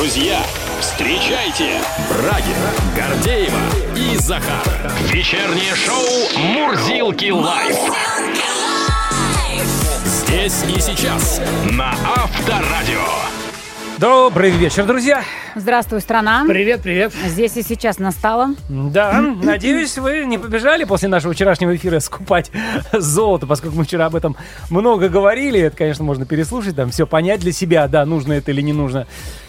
Друзья, встречайте Брагина, Гордеева и Захар. Вечернее шоу «Мурзилки лайф». Здесь и сейчас на Авторадио. Добрый вечер, друзья. Здравствуй, страна. Привет, привет. Здесь и сейчас настало. Да, надеюсь, вы не побежали после нашего вчерашнего эфира скупать золото, поскольку мы вчера об этом много говорили. Это, конечно, можно переслушать, там все понять для себя, да, нужно это или не нужно.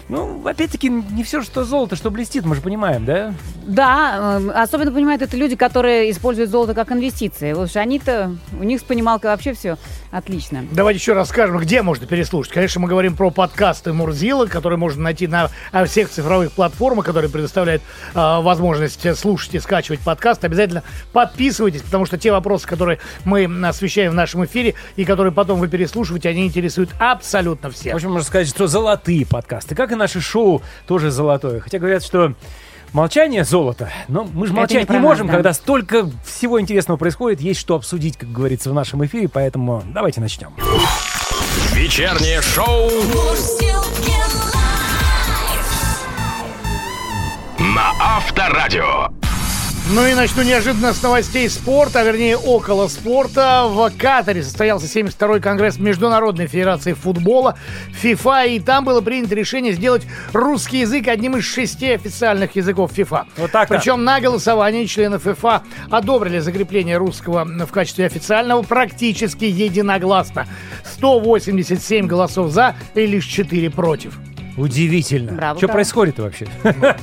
Ну, опять-таки, не все, что золото, что блестит, мы же понимаем, да? Да, э, особенно понимают это люди, которые используют золото как инвестиции. Вот они-то, у них с понималкой вообще все отлично. Давайте еще раз скажем, где можно переслушать. Конечно, мы говорим про подкасты Мурзила, которые можно найти на а, всех цифровых платформах, которые предоставляют э, возможность слушать и скачивать подкаст. Обязательно подписывайтесь, потому что те вопросы, которые мы освещаем в нашем эфире и которые потом вы переслушиваете, они интересуют абсолютно всех. В общем, можно сказать, что золотые подкасты. Как и наше шоу тоже золотое. Хотя говорят, что Молчание золото. Но мы же молчать не, не можем, нас, да. когда столько всего интересного происходит. Есть что обсудить, как говорится, в нашем эфире. Поэтому давайте начнем. Вечернее шоу на Авторадио. Ну и начну неожиданно с новостей спорта, а вернее около спорта. В Катаре состоялся 72-й конгресс Международной Федерации Футбола ФИФА, и там было принято решение сделать русский язык одним из шести официальных языков ФИФА. Вот так Причем на голосовании члены ФИФА одобрили закрепление русского в качестве официального практически единогласно. 187 голосов за и лишь 4 против. Удивительно. Браво, что браво. происходит вообще?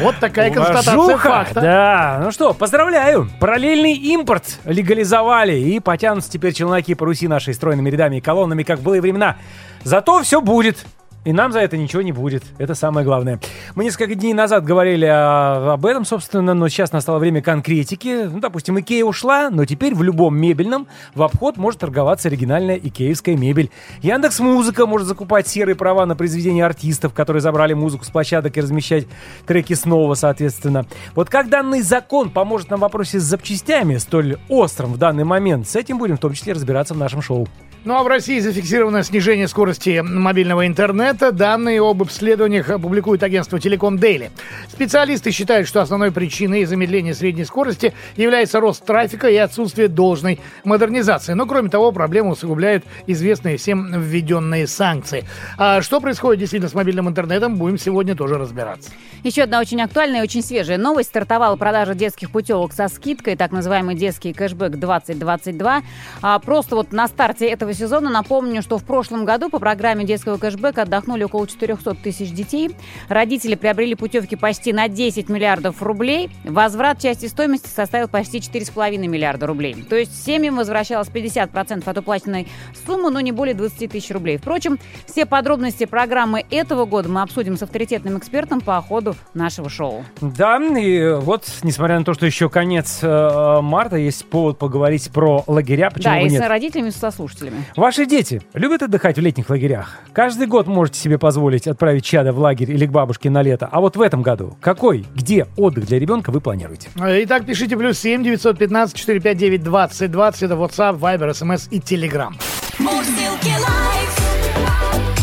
Вот такая констатация факта. Да, ну что, поздравляю. Параллельный импорт легализовали и потянутся теперь челноки по Руси нашей стройными рядами и колоннами, как в былые времена. Зато все будет. И нам за это ничего не будет. Это самое главное. Мы несколько дней назад говорили о, об этом, собственно, но сейчас настало время конкретики. Ну, допустим, Икея ушла, но теперь в любом мебельном в обход может торговаться оригинальная икеевская мебель. Яндекс Музыка может закупать серые права на произведения артистов, которые забрали музыку с площадок и размещать треки снова, соответственно. Вот как данный закон поможет нам в вопросе с запчастями, столь острым в данный момент, с этим будем в том числе разбираться в нашем шоу. Ну а в России зафиксировано снижение скорости мобильного интернета. Данные об обследованиях публикует агентство Телеком Дейли. Специалисты считают, что основной причиной замедления средней скорости является рост трафика и отсутствие должной модернизации. Но кроме того, проблему усугубляют известные всем введенные санкции. А что происходит действительно с мобильным интернетом, будем сегодня тоже разбираться. Еще одна очень актуальная и очень свежая новость. Стартовала продажа детских путевок со скидкой, так называемый детский кэшбэк 2022. А просто вот на старте этого этого сезона. Напомню, что в прошлом году по программе детского кэшбэка отдохнули около 400 тысяч детей. Родители приобрели путевки почти на 10 миллиардов рублей. Возврат части стоимости составил почти 4,5 миллиарда рублей. То есть семьям возвращалось 50% от уплаченной суммы, но не более 20 тысяч рублей. Впрочем, все подробности программы этого года мы обсудим с авторитетным экспертом по ходу нашего шоу. Да, и вот, несмотря на то, что еще конец э, марта, есть повод поговорить про лагеря. Почему да, и нет? с родителями, и со слушателями. Ваши дети любят отдыхать в летних лагерях? Каждый год можете себе позволить отправить чада в лагерь или к бабушке на лето. А вот в этом году какой, где отдых для ребенка вы планируете? Итак, пишите плюс 7 915 459 20 20. Это WhatsApp, Viber, SMS и Telegram. Мурзилки лайф.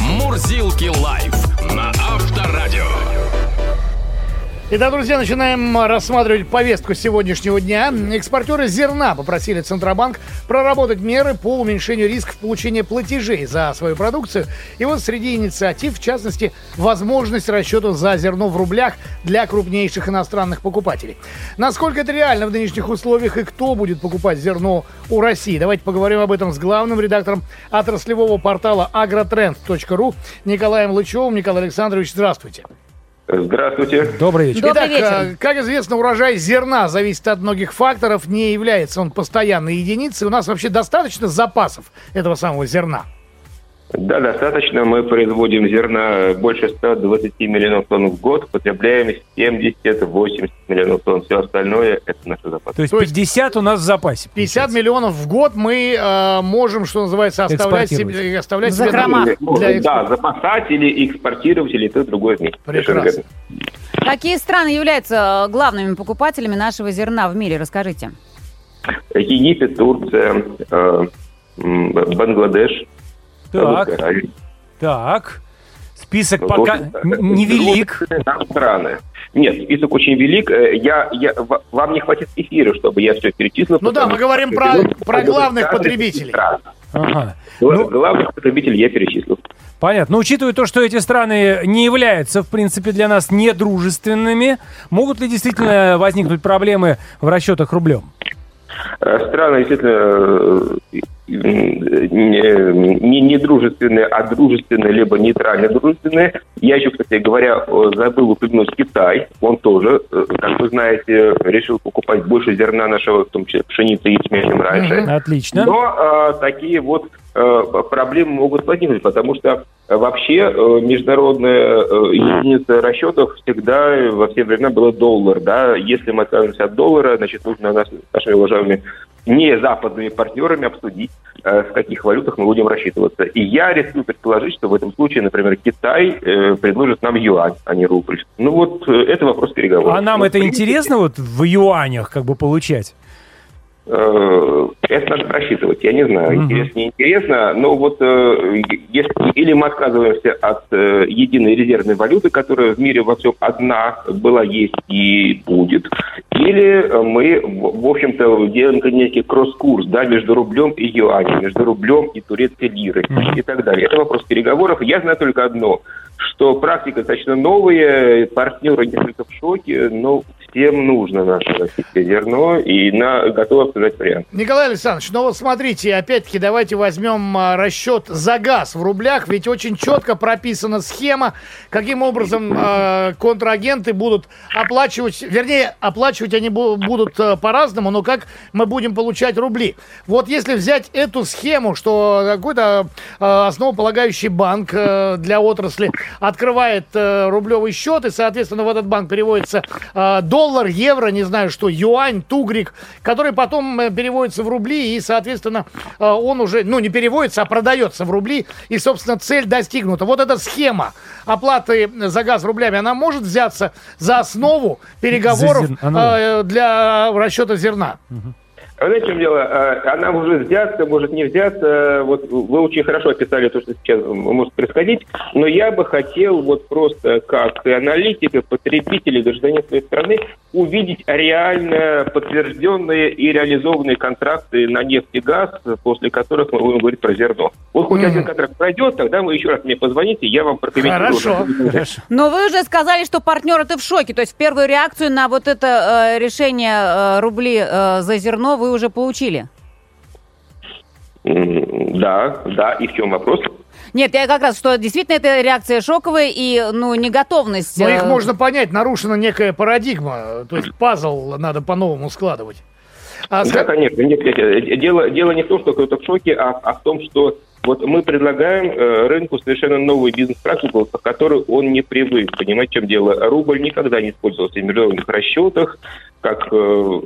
Мурзилки лайф Итак, друзья, начинаем рассматривать повестку сегодняшнего дня. Экспортеры зерна попросили Центробанк проработать меры по уменьшению рисков получения платежей за свою продукцию. И вот среди инициатив, в частности, возможность расчета за зерно в рублях для крупнейших иностранных покупателей. Насколько это реально в нынешних условиях и кто будет покупать зерно у России? Давайте поговорим об этом с главным редактором отраслевого портала agrotrend.ru Николаем Лычевым. Николай Александрович, здравствуйте. Здравствуйте. Добрый вечер. Итак, Добрый вечер. Э, как известно, урожай зерна зависит от многих факторов, не является он постоянной единицей. У нас вообще достаточно запасов этого самого зерна? Да, достаточно. Мы производим зерна больше 120 миллионов тонн в год, потребляем 70-80 миллионов тонн. Все остальное – это наши запасы. То есть 50 у нас в запасе. 50 миллионов в год мы э, можем, что называется, оставлять себе, оставлять себе для Да, запасать или экспортировать, или то, другое вместе. Прекрасно. Какие страны являются э, главными покупателями нашего зерна в мире? Расскажите. Египет, Турция, э, Бангладеш – так. Так. Список Ну, пока невелик. страны. Нет, список очень велик. Э, Я, я, вам не хватит эфира, чтобы я все перечислил. Ну да, мы говорим про- про главных потребителей. стран. Ага. Ну, Главных потребителей я перечислил. понятно. Но учитывая то, что эти страны не являются, в принципе, для нас недружественными, могут ли действительно возникнуть проблемы в расчетах рублем? Э, Страны действительно э, не, не, дружественные, а дружественные, либо нейтрально дружественные. Я еще, кстати говоря, забыл упомянуть Китай. Он тоже, э, как вы знаете, решил покупать больше зерна нашего, в том числе пшеницы и ячменя, чем раньше. Отлично. Но э, такие вот проблемы могут возникнуть, потому что э, вообще э, международная э, единица расчетов всегда э, во все времена была доллар. Да? Если мы отказываемся от доллара, значит, нужно нас, нашими уважаемыми не западными партнерами обсудить, э, в каких валютах мы будем рассчитываться. И я рискую предположить, что в этом случае, например, Китай э, предложит нам юань, а не рубль. Ну вот, э, это вопрос переговоров. А нам Ну, это принципе, интересно вот в юанях как бы получать? Э, Это надо просчитывать, я не знаю, Мгм. интересно, но вот э, если или мы отказываемся от э, единой резервной валюты, которая в мире во всем одна была, есть и будет, или мы, в общем-то, делаем некий кросс-курс, да, между рублем и юанем, между рублем и турецкой лирой и так далее. Это вопрос переговоров. Я знаю только одно, что практика достаточно новая, партнеры несколько в шоке, но всем нужно наше российское зерно, и на, готовы обсуждать вариант. Николай Александрович, ну вот смотрите, опять-таки давайте возьмем а, расчет за газ в рублях, ведь очень четко прописана схема, каким образом а, контрагенты будут оплачивать, вернее, оплачивать они бу- будут а, по-разному, но как мы будем получать рубли. Вот если взять эту схему, что какой-то а, основополагающий банк а, для отрасли открывает а, рублевый счет, и, соответственно, в этот банк переводится а, доллар, евро, не знаю что, юань, тугрик, который потом э, переводится в рубли, и, соответственно, э, он уже, ну, не переводится, а продается в рубли, и, собственно, цель достигнута. Вот эта схема оплаты за газ рублями, она может взяться за основу переговоров За зер- э, для расчета зерна. А Знаете, в чем дело? А, Она может взяться, может не взяться. Вот вы очень хорошо описали то, что сейчас может происходить, но я бы хотел вот просто как и аналитик, и потребитель, и гражданин своей страны увидеть реально подтвержденные и реализованные контракты на нефть и газ, после которых мы будем говорить про зерно. Вот хоть Мгм. один контракт пройдет, тогда вы еще раз мне позвоните, я вам прокомментирую. Хорошо. Хорошо. Но вы уже сказали, что партнеры-то в шоке. То есть первую реакцию на вот это э, решение э, рубли э, за зерно вы уже получили. Да, да, и в чем вопрос? Нет, я как раз, что действительно это реакция шоковая и, ну, неготовность. Но э, их можно понять, нарушена некая парадигма, то есть пазл надо по-новому складывать. А Да, конечно. Нет, нет, э, дело, дело не в том, что кто-то в шоке, а, а в том, что вот мы предлагаем э, рынку совершенно новую бизнес-практику, к которой он не привык. Понимаете, в чем дело? Рубль никогда не использовался в международных расчетах, как, э,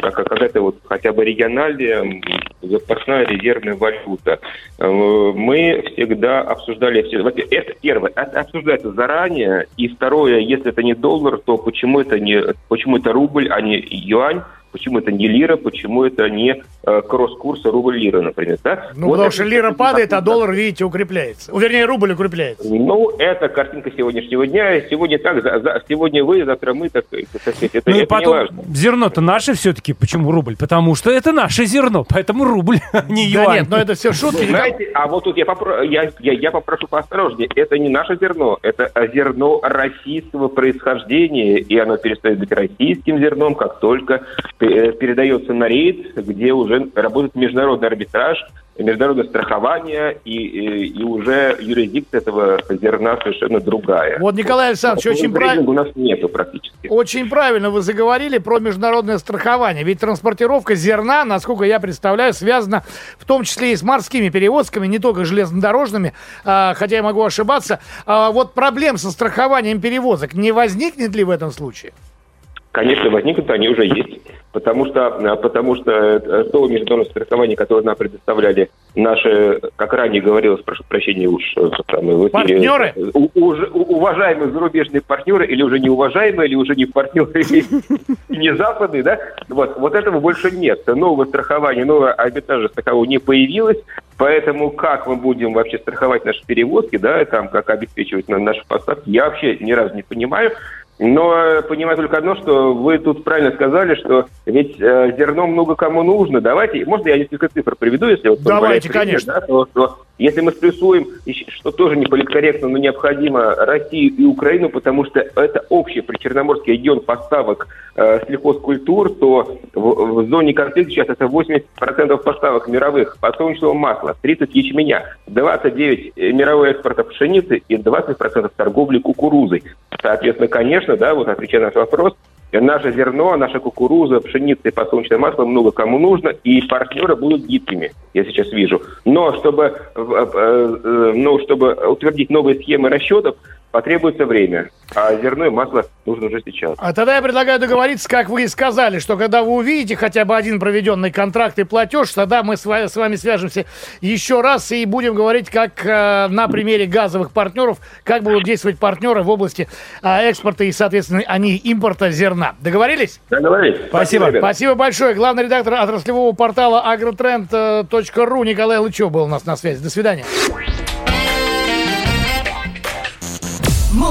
как какая-то вот хотя бы региональная запасная резервная валюта. Э, Мы всегда обсуждали все. Это первое, это обсуждается заранее. И второе, если это не доллар, то почему это не почему это рубль, а не юань? Почему это не лира, почему это не э, кросс-курс рубль-лира, например, да? Ну, Вот потому это- что лира падает, а доллар, видите, укрепляется. Вернее, рубль укрепляется. Ну, это картинка сегодняшнего дня. Сегодня так, за- за- сегодня вы, завтра мы, так, сказать, это, Ну и это не потом, важно. зерно-то наше все-таки. Почему рубль? Потому что это наше зерно, поэтому рубль, а не Да юань. нет, но это все шутки. Знаете, а вот тут я, попро- я, я, я попрошу поосторожнее. Это не наше зерно, это зерно российского происхождения, и оно перестает быть российским зерном, как только передается на рейд, где уже работает международный арбитраж, международное страхование, и, и, и уже юрисдикция этого зерна совершенно другая. Вот, Николай Александрович, очень Трейдинга правильно. у нас нету практически. Очень правильно вы заговорили про международное страхование. Ведь транспортировка зерна, насколько я представляю, связана в том числе и с морскими перевозками, не только железнодорожными, а, хотя я могу ошибаться. А вот проблем со страхованием перевозок не возникнет ли в этом случае? Конечно, возникнут, они уже есть. Потому что, э, потому что э, то международное страхование, которое нам предоставляли наши, как ранее говорилось, прошу прощения, уж э, там, в эфире, Партнеры? э, у- уже- уважаемые зарубежные партнеры, или уже не уважаемые, или уже не партнеры, не западные, да, вот, вот этого больше нет. Нового страхования, нового арбитража такового не появилось, Поэтому как мы будем вообще страховать наши перевозки, да, там, как обеспечивать наши поставки, я вообще ни разу не понимаю. Но понимаю только одно, что вы тут правильно сказали, что ведь э, зерно много кому нужно. Давайте, можно я несколько цифр приведу, если вот Давайте, конечно. Да, то, то, если мы сплюсуем, что тоже не политкорректно, но необходимо Россию и Украину, потому что это общий причерноморский регион поставок э, сельхозкультур, то в, в зоне конфликта сейчас это 80% поставок мировых подсолнечного масла, 30 ячменя, 29 мировой экспорта пшеницы и 20% торговли кукурузой. Соответственно, конечно, да, вот отвечая на наш вопрос, наше зерно, наша кукуруза, пшеница и подсолнечное масло много кому нужно, и партнеры будут гибкими, я сейчас вижу. Но чтобы, ну, чтобы утвердить новые схемы расчетов, потребуется время. А зерно и масло нужно уже сейчас. А тогда я предлагаю договориться, как вы и сказали, что когда вы увидите хотя бы один проведенный контракт и платеж, тогда мы с вами, свяжемся еще раз и будем говорить, как э, на примере газовых партнеров, как будут действовать партнеры в области э, экспорта и, соответственно, они импорта зерна. Договорились? Договорились. Спасибо. Спасибо, Спасибо большое. Главный редактор отраслевого портала agrotrend.ru Николай Лычев был у нас на связи. До свидания.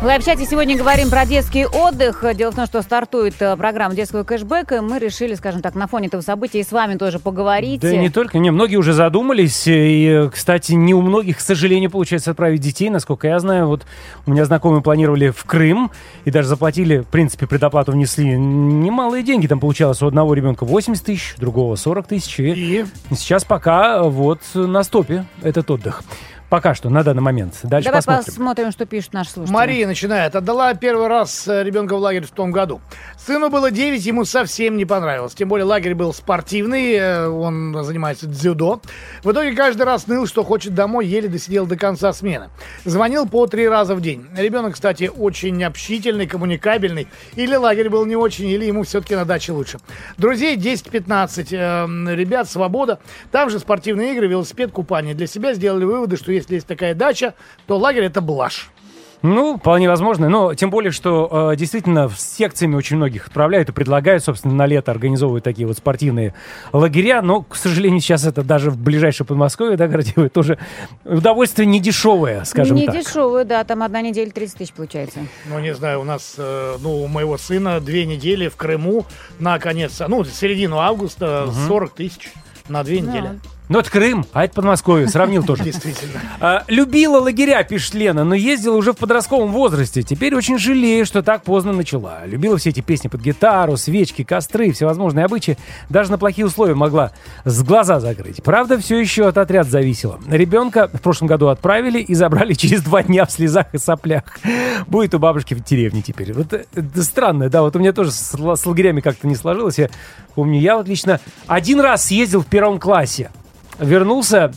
В live-чате сегодня говорим про детский отдых. Дело в том, что стартует э, программа детского кэшбэка. Мы решили, скажем так, на фоне этого события и с вами тоже поговорить. Да не только, не, многие уже задумались. И, кстати, не у многих, к сожалению, получается отправить детей. Насколько я знаю, вот у меня знакомые планировали в Крым и даже заплатили, в принципе, предоплату внесли немалые деньги. Там получалось у одного ребенка 80 тысяч, другого 40 тысяч. И, и сейчас пока вот на стопе этот отдых. Пока что, на данный момент. Дальше Давай посмотрим. посмотрим, что пишут наши слушатели. Мария начинает. Отдала первый раз э, ребенка в лагерь в том году. Сыну было 9, ему совсем не понравилось. Тем более лагерь был спортивный, э, он занимается дзюдо. В итоге каждый раз ныл, что хочет домой, еле досидел до конца смены. Звонил по три раза в день. Ребенок, кстати, очень общительный, коммуникабельный. Или лагерь был не очень, или ему все-таки на даче лучше. Друзей 10-15. Э, ребят, свобода. Там же спортивные игры, велосипед, купание. Для себя сделали выводы, что если есть такая дача, то лагерь это блажь. Ну, вполне возможно. Но тем более, что э, действительно с секциями очень многих отправляют и предлагают, собственно, на лето организовывают такие вот спортивные лагеря. Но, к сожалению, сейчас это даже в ближайшее Подмосковье, да, Гордеева, тоже удовольствие не дешевое, скажем не так. Не дешевое, да, там одна неделя 30 тысяч получается. Ну, не знаю, у нас, э, ну, у моего сына две недели в Крыму на конец, ну, середину августа угу. 40 тысяч на две недели. Ну, это Крым, а это Подмосковье. Сравнил тоже. Действительно. А, любила лагеря, пишет Лена, но ездила уже в подростковом возрасте. Теперь очень жалею, что так поздно начала. Любила все эти песни под гитару, свечки, костры, всевозможные обычаи. Даже на плохие условия могла с глаза закрыть. Правда, все еще от отряд зависело. Ребенка в прошлом году отправили и забрали через два дня в слезах и соплях. Будет у бабушки в деревне теперь. Вот это странно, да, вот у меня тоже с, с лагерями как-то не сложилось. Я помню, я вот лично один раз съездил в первом классе вернулся,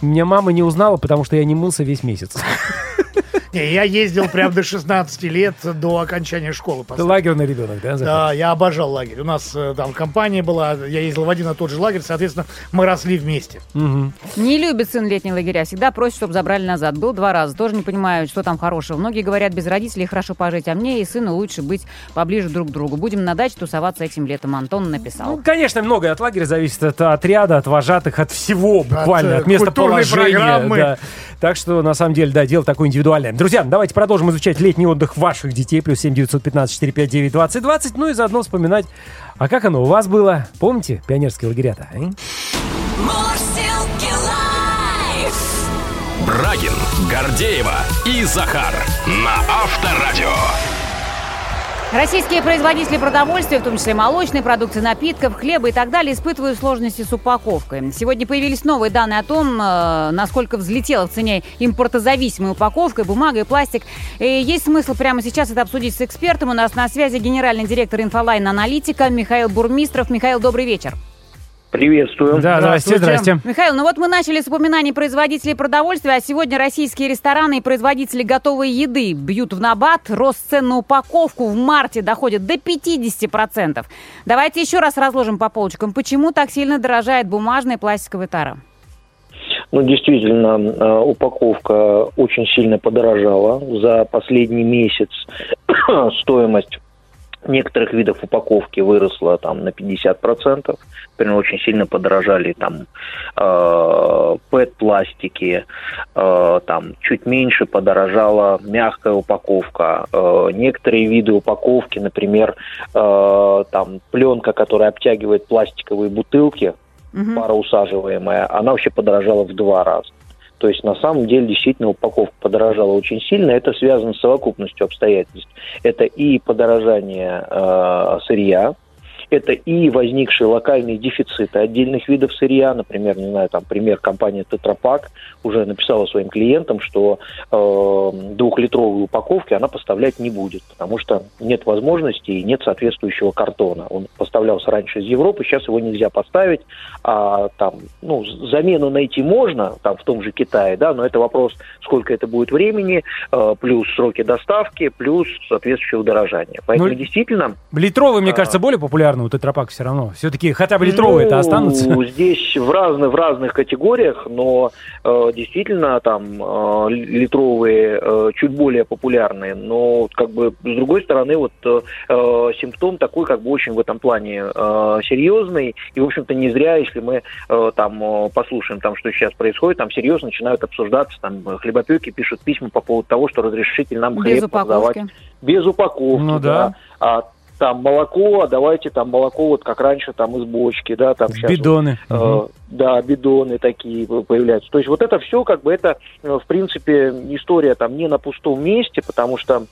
меня мама не узнала, потому что я не мылся весь месяц. Не, я ездил прям до 16 лет, до окончания школы. Ты лагерный ребенок, да? Да, я обожал лагерь. У нас э, там компания была, я ездил в один и тот же лагерь, соответственно, мы росли вместе. Угу. Не любит сын летние лагеря, всегда просит, чтобы забрали назад. Был два раза, тоже не понимаю, что там хорошего. Многие говорят, без родителей хорошо пожить, а мне и сыну лучше быть поближе друг к другу. Будем на даче тусоваться этим летом, Антон написал. Ну, конечно, многое от лагеря зависит, от отряда, от вожатых, от всего буквально, от, от местоположения. Да. Так что, на самом деле, да, дело такое индивидуальное. Друзья, давайте продолжим изучать летний отдых ваших детей. Плюс 7 915 459 20 20. Ну и заодно вспоминать, а как оно у вас было? Помните пионерские лагеря-то? А? Брагин, Гордеева и Захар на Авторадио. Российские производители продовольствия, в том числе молочной продукции, напитков, хлеба и так далее, испытывают сложности с упаковкой. Сегодня появились новые данные о том, э, насколько взлетела в цене импортозависимая упаковка, бумага и пластик. И есть смысл прямо сейчас это обсудить с экспертом. У нас на связи генеральный директор INFOLine-Аналитика Михаил Бурмистров. Михаил, добрый вечер. Приветствую. Да, здрасте, здрасте. Михаил, ну вот мы начали с упоминаний производителей продовольствия, а сегодня российские рестораны и производители готовой еды бьют в набат. Рост цен на упаковку в марте доходит до 50%. Давайте еще раз разложим по полочкам, почему так сильно дорожает бумажная и пластиковая тара. Ну, действительно, э, упаковка очень сильно подорожала. За последний месяц стоимость некоторых видов упаковки выросло там на 50%. Например, очень сильно подорожали там э, ПЭТ-пластики, э, там чуть меньше подорожала мягкая упаковка. Э, некоторые виды упаковки, например, э, там пленка, которая обтягивает пластиковые бутылки, Мгм. пароусаживаемая, она вообще подорожала в два раза. То есть на самом деле действительно упаковка подорожала очень сильно. Это связано с совокупностью обстоятельств. Это и подорожание э, сырья, это и возникшие локальные дефициты отдельных видов сырья. Например, не знаю, там пример компания Тетрапак уже написала своим клиентам, что э, двухлитровые упаковки она поставлять не будет, потому что нет возможности и нет соответствующего картона. Он поставлялся раньше из Европы, сейчас его нельзя поставить, а там, ну, замену найти можно, там в том же Китае, да, но это вопрос, сколько это будет времени, э, плюс сроки доставки, плюс соответствующее удорожание. Поэтому Ну, действительно Литровые, мне А. кажется, более популярны у тетрапак все равно. Все-таки хотя бы литровые-то Ну, останутся. Здесь в разных, в разных категориях, но э, действительно там э, литровые э, чуть более популярные. Но как бы с другой стороны вот э, э, симптом такой как бы очень в этом плане э, серьезный. И в общем-то не зря, если мы э, там э, послушаем там, что сейчас происходит, там серьезно начинают обсуждаться, там хлебопеки пишут письма по поводу того, что разрешите нам Без хлеб продавать упаковки. без упаковки, Ну да. А там молоко, а давайте там молоко вот как раньше там из бочки, да, там сейчас Бидоны. вот, э, да, бидоны такие появляются. То есть вот это все как бы это, э, в принципе, история там не на пустом месте, потому что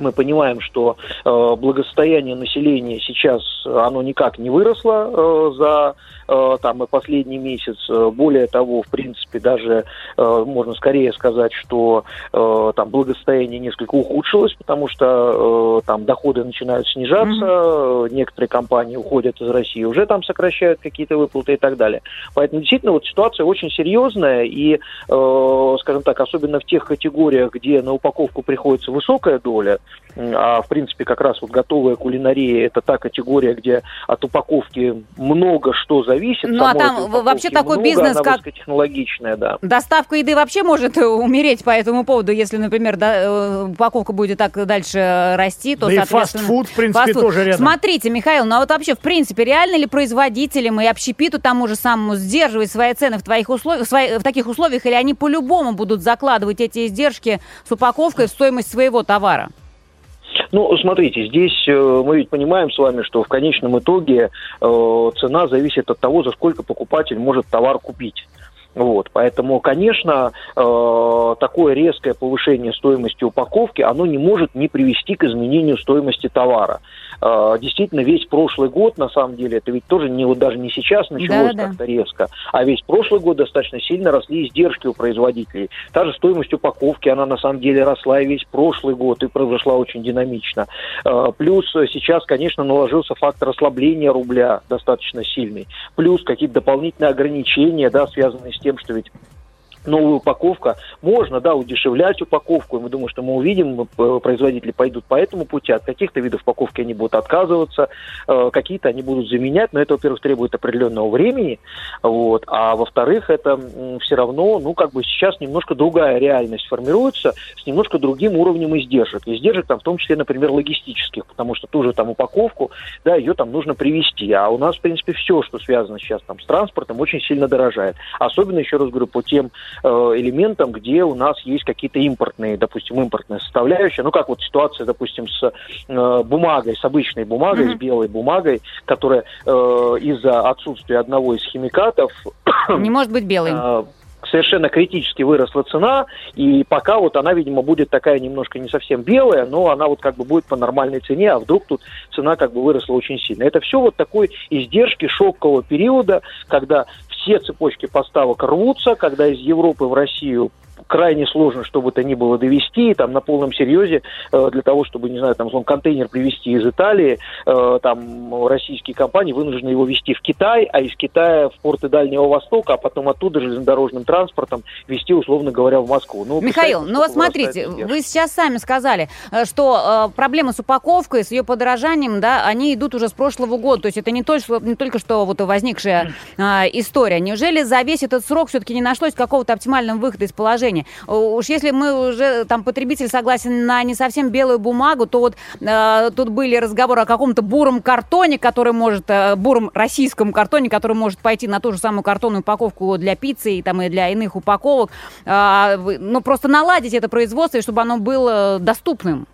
мы понимаем, что э, благосостояние населения сейчас э, оно никак не выросло э, за э, там и последний месяц. Э, Более того, в принципе, даже э, можно скорее сказать, что э, там благосостояние несколько ухудшилось, потому что э, там доходы начинают снижаться, э, некоторые компании уходят из России, уже там сокращают какие-то выплаты и так далее. Поэтому действительно вот ситуация очень серьезная и, э, скажем так, особенно в тех категориях, где на упаковку приходится высокая доля, а в принципе как раз вот готовая кулинария это та категория, где от упаковки много что зависит. Ну, а там вообще такой много, бизнес, она как- высокотехнологичная, да. Доставка еды вообще может э, умереть по этому поводу, если, например, да, э, упаковка будет так дальше расти, то, Да и соответственно... фастфуд, в принципе, фастфуд. тоже рядом. Смотрите, Михаил, ну а вот вообще, в принципе, реально ли производителям и общепиту тому же самому сдерживать свои цены в, твоих условиях, в, свои- в таких условиях, или они по-любому будут закладывать эти издержки с упаковкой в стоимость своего товара? Ну, смотрите, здесь э, мы ведь понимаем с вами, что в конечном итоге э, цена зависит от того, за сколько покупатель может товар купить. Вот, поэтому, конечно, э, такое резкое повышение стоимости упаковки, оно не может не привести к изменению стоимости товара. Э, действительно, весь прошлый год, на самом деле, это ведь тоже не вот даже не сейчас началось Да-да-да. как-то резко, а весь прошлый год достаточно сильно росли издержки у производителей. Та же стоимость упаковки, она на самом деле росла и весь прошлый год и произошла очень динамично. Э, Плюс сейчас, конечно, наложился фактор ослабления рубля достаточно сильный. Плюс какие-то дополнительные ограничения, да, связанные с тем, что ведь новая упаковка. Можно, да, удешевлять упаковку. И мы думаем, что мы увидим, э, производители пойдут по этому пути. От каких-то видов упаковки они будут отказываться, э, какие-то они будут заменять. Но это, во-первых, требует определенного времени. Вот. А во-вторых, это все равно, ну, как бы сейчас немножко другая реальность формируется с немножко другим уровнем издержек. Издержек там в том числе, например, логистических, потому что ту же там упаковку, да, ее там нужно привезти. А у нас, в принципе, все, что связано сейчас там с транспортом, очень сильно дорожает. Особенно, еще раз говорю, по тем элементам, где у нас есть какие-то импортные, допустим, импортная составляющая. Ну, как вот ситуация, допустим, с э, бумагой, с обычной бумагой, Мгм. с белой бумагой, которая э, из-за отсутствия одного из химикатов Не может быть белый. э, совершенно критически выросла цена, и пока вот она, видимо, будет такая немножко не совсем белая, но она вот как бы будет по нормальной цене, а вдруг тут цена как бы выросла очень сильно. Это все вот такой издержки шокового периода, когда все цепочки поставок рвутся, когда из Европы в Россию крайне сложно, что бы то ни было довести, там на полном серьезе, э, для того, чтобы, не знаю, там, условно, контейнер привезти из Италии, э, там российские компании вынуждены его везти в Китай, а из Китая в порты Дальнего Востока, а потом оттуда железнодорожным транспортом везти, условно говоря, в Москву. Ну, Михаил, ну вот смотрите, вы сейчас сами сказали, э, что э, проблемы с упаковкой, с ее подорожанием, да, они идут уже с прошлого года. То есть это не только, не только что вот возникшая э, история. Неужели за весь этот срок все-таки не нашлось какого-то оптимального выхода из положения? Женя, уж если мы уже, там, потребитель согласен на не совсем белую бумагу, то вот э, тут были разговоры о каком-то буром картоне, который может, э, буром российском картоне, который может пойти на ту же самую картонную упаковку для пиццы и, там, и для иных упаковок. Э, ну, просто наладить это производство, чтобы оно было доступным.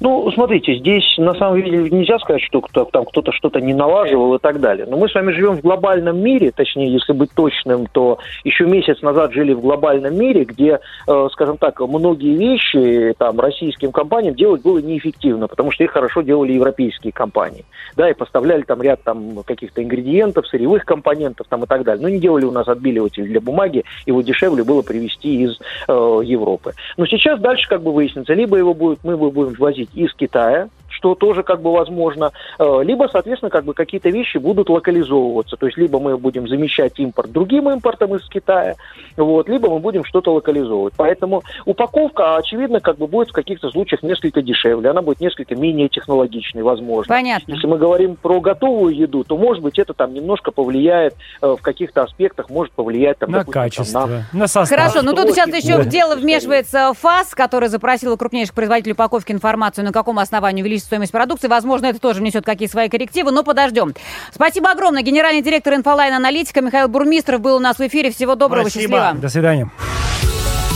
Ну, смотрите, здесь на самом деле нельзя сказать, что кто, там кто-то что-то не налаживал и так далее. Но мы с вами живем в глобальном мире, точнее, если быть точным, то еще месяц назад жили в глобальном мире, где, э, скажем так, многие вещи там российским компаниям делать было неэффективно, потому что их хорошо делали европейские компании. Да, и поставляли там ряд там каких-то ингредиентов, сырьевых компонентов там и так далее. Но не делали у нас отбеливатель для бумаги, его дешевле было привезти из э, Европы. Но сейчас дальше как бы выяснится, либо его будет, мы будем возить из Китая, что тоже как бы возможно, э, либо, соответственно, как бы какие-то вещи будут локализовываться, то есть либо мы будем замещать импорт другим импортом из Китая, вот, либо мы будем что-то локализовывать. Поэтому упаковка, очевидно, как бы будет в каких-то случаях несколько дешевле, она будет несколько менее технологичной, возможно. Понятно. Если мы говорим про готовую еду, то, может быть, это там немножко повлияет э, в каких-то аспектах, может повлиять там, на допустим, качество, там, на... на состав. Хорошо, но тут сейчас еще Да. в дело вмешивается ФАС, который запросил у крупнейших производителей упаковки информацию, на каком основании увеличить стоимость продукции. Возможно, это тоже внесет какие свои коррективы, но подождем. Спасибо огромное. Генеральный директор INFOLine-Аналитика Михаил Бурмистров был у нас в эфире. Всего доброго, Спасибо. счастливо. До свидания.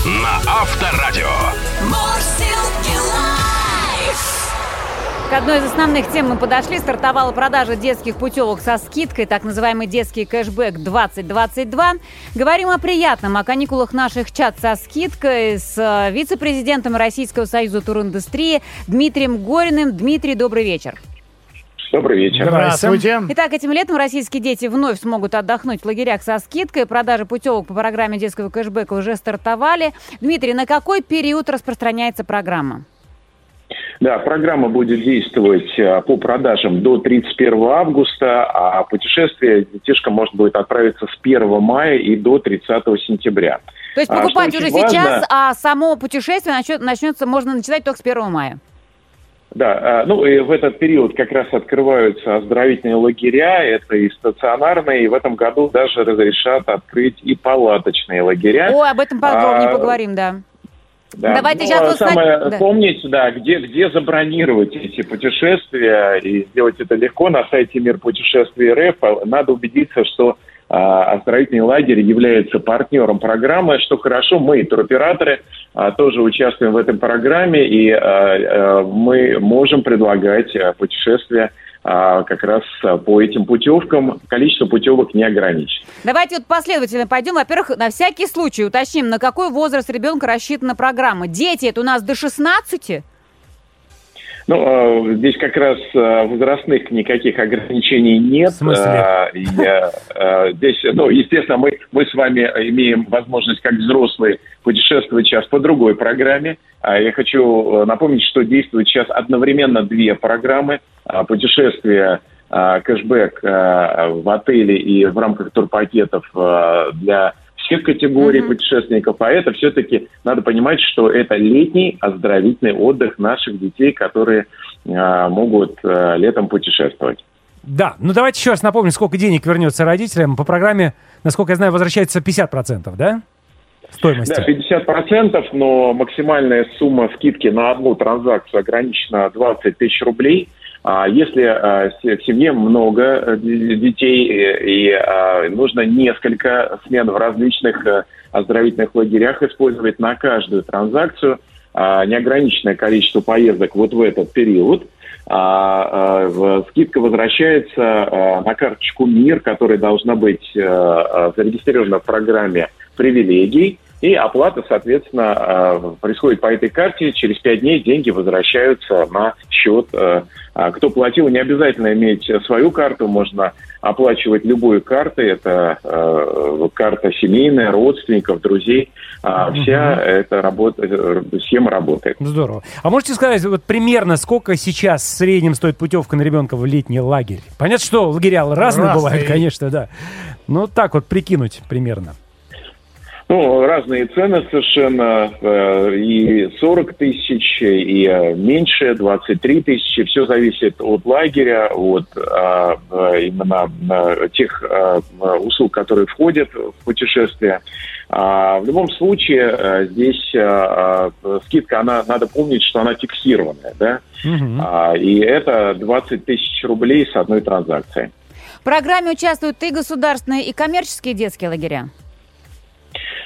На Авторадио. Одной из основных тем мы подошли. Стартовала продажа детских путевок со скидкой, так называемый детский кэшбэк 2022. Говорим о приятном, о каникулах наших чат со скидкой с э, вице-президентом Российского союза туриндустрии Дмитрием Гориным. Дмитрий, добрый вечер. Добрый вечер. Здравствуйте. Итак, этим летом российские дети вновь смогут отдохнуть в лагерях со скидкой. Продажи путевок по программе детского кэшбэка уже стартовали. Дмитрий, на какой период распространяется программа? Да, программа будет действовать э, по продажам до 31 августа, а путешествие детишка может будет отправиться с 1 мая и до 30 сентября. То есть А, покупать что уже очень сейчас, важно- а само путешествие начнет- начнется, можно начинать только с 1 мая. Да, а, ну и в этот период как раз открываются оздоровительные лагеря, это и стационарные, и в этом году даже разрешат открыть и палаточные лагеря. Ой, об этом подробнее А, поговорим, да. Да. Давайте Ну, сейчас а вот самое, да. помнить, да, где, где забронировать эти путешествия и сделать это легко на сайте Мир путешествий РФ. А Надо убедиться, что а, оздоровительный лагерь является партнером программы, что хорошо, мы, туроператоры, а, тоже участвуем в этой программе, и а, а, мы можем предлагать путешествия как раз а, по этим путевкам. Количество путевок не ограничено. Давайте вот последовательно пойдем. Во-первых, на всякий случай уточним, на какой возраст ребенка рассчитана программа. Дети, это у нас до 16? Ну, э, здесь как раз э, возрастных никаких ограничений нет. В смысле? Э, э, здесь, ну, естественно, мы, мы с вами имеем возможность, как взрослые, путешествовать сейчас по другой программе. А Я хочу напомнить, что действуют сейчас одновременно две программы. А, Путешествия кэшбэк в отеле и в рамках турпакетов для всех категорий Мгм. путешественников, а это все-таки надо понимать, что это летний оздоровительный отдых наших детей, которые э, могут э, летом путешествовать. Да, ну давайте еще раз напомним, сколько денег вернется родителям. По программе, насколько я знаю, возвращается 50%, да? Стоимости. Да, 50%, но максимальная сумма скидки на одну транзакцию ограничена 20 тысяч рублей. А если э, в семье много э, детей э, и э, нужно несколько смен в различных оздоровительных лагерях использовать на каждую транзакцию а, неограниченное количество поездок вот в этот период, а, а, скидка возвращается а, на карточку МИР, которая должна быть зарегистрирована в программе привилегий, и оплата, соответственно, э, происходит по этой карте. Через пять дней деньги возвращаются на счет. э, а Кто платил, не обязательно иметь свою карту, можно оплачивать любую карту. Это э, карта семейная, родственников, друзей. А Вся эта работа, схема работает. Здорово. А можете сказать, вот примерно сколько сейчас в среднем стоит путевка на ребенка в летний лагерь? Понятно, что лагеря разные Разные. бывают, конечно, да. Ну, так вот прикинуть примерно. Ну, разные цены совершенно. э, И 40 тысяч, и э, меньше, 23 тысячи. Все зависит от лагеря, от а, э, именно тех услуг, которые входят в путешествие. А, в любом случае, здесь скидка, она, надо помнить, что она фиксированная, да? А, и это 20 тысяч рублей с одной транзакции. В программе участвуют и государственные, и коммерческие детские лагеря.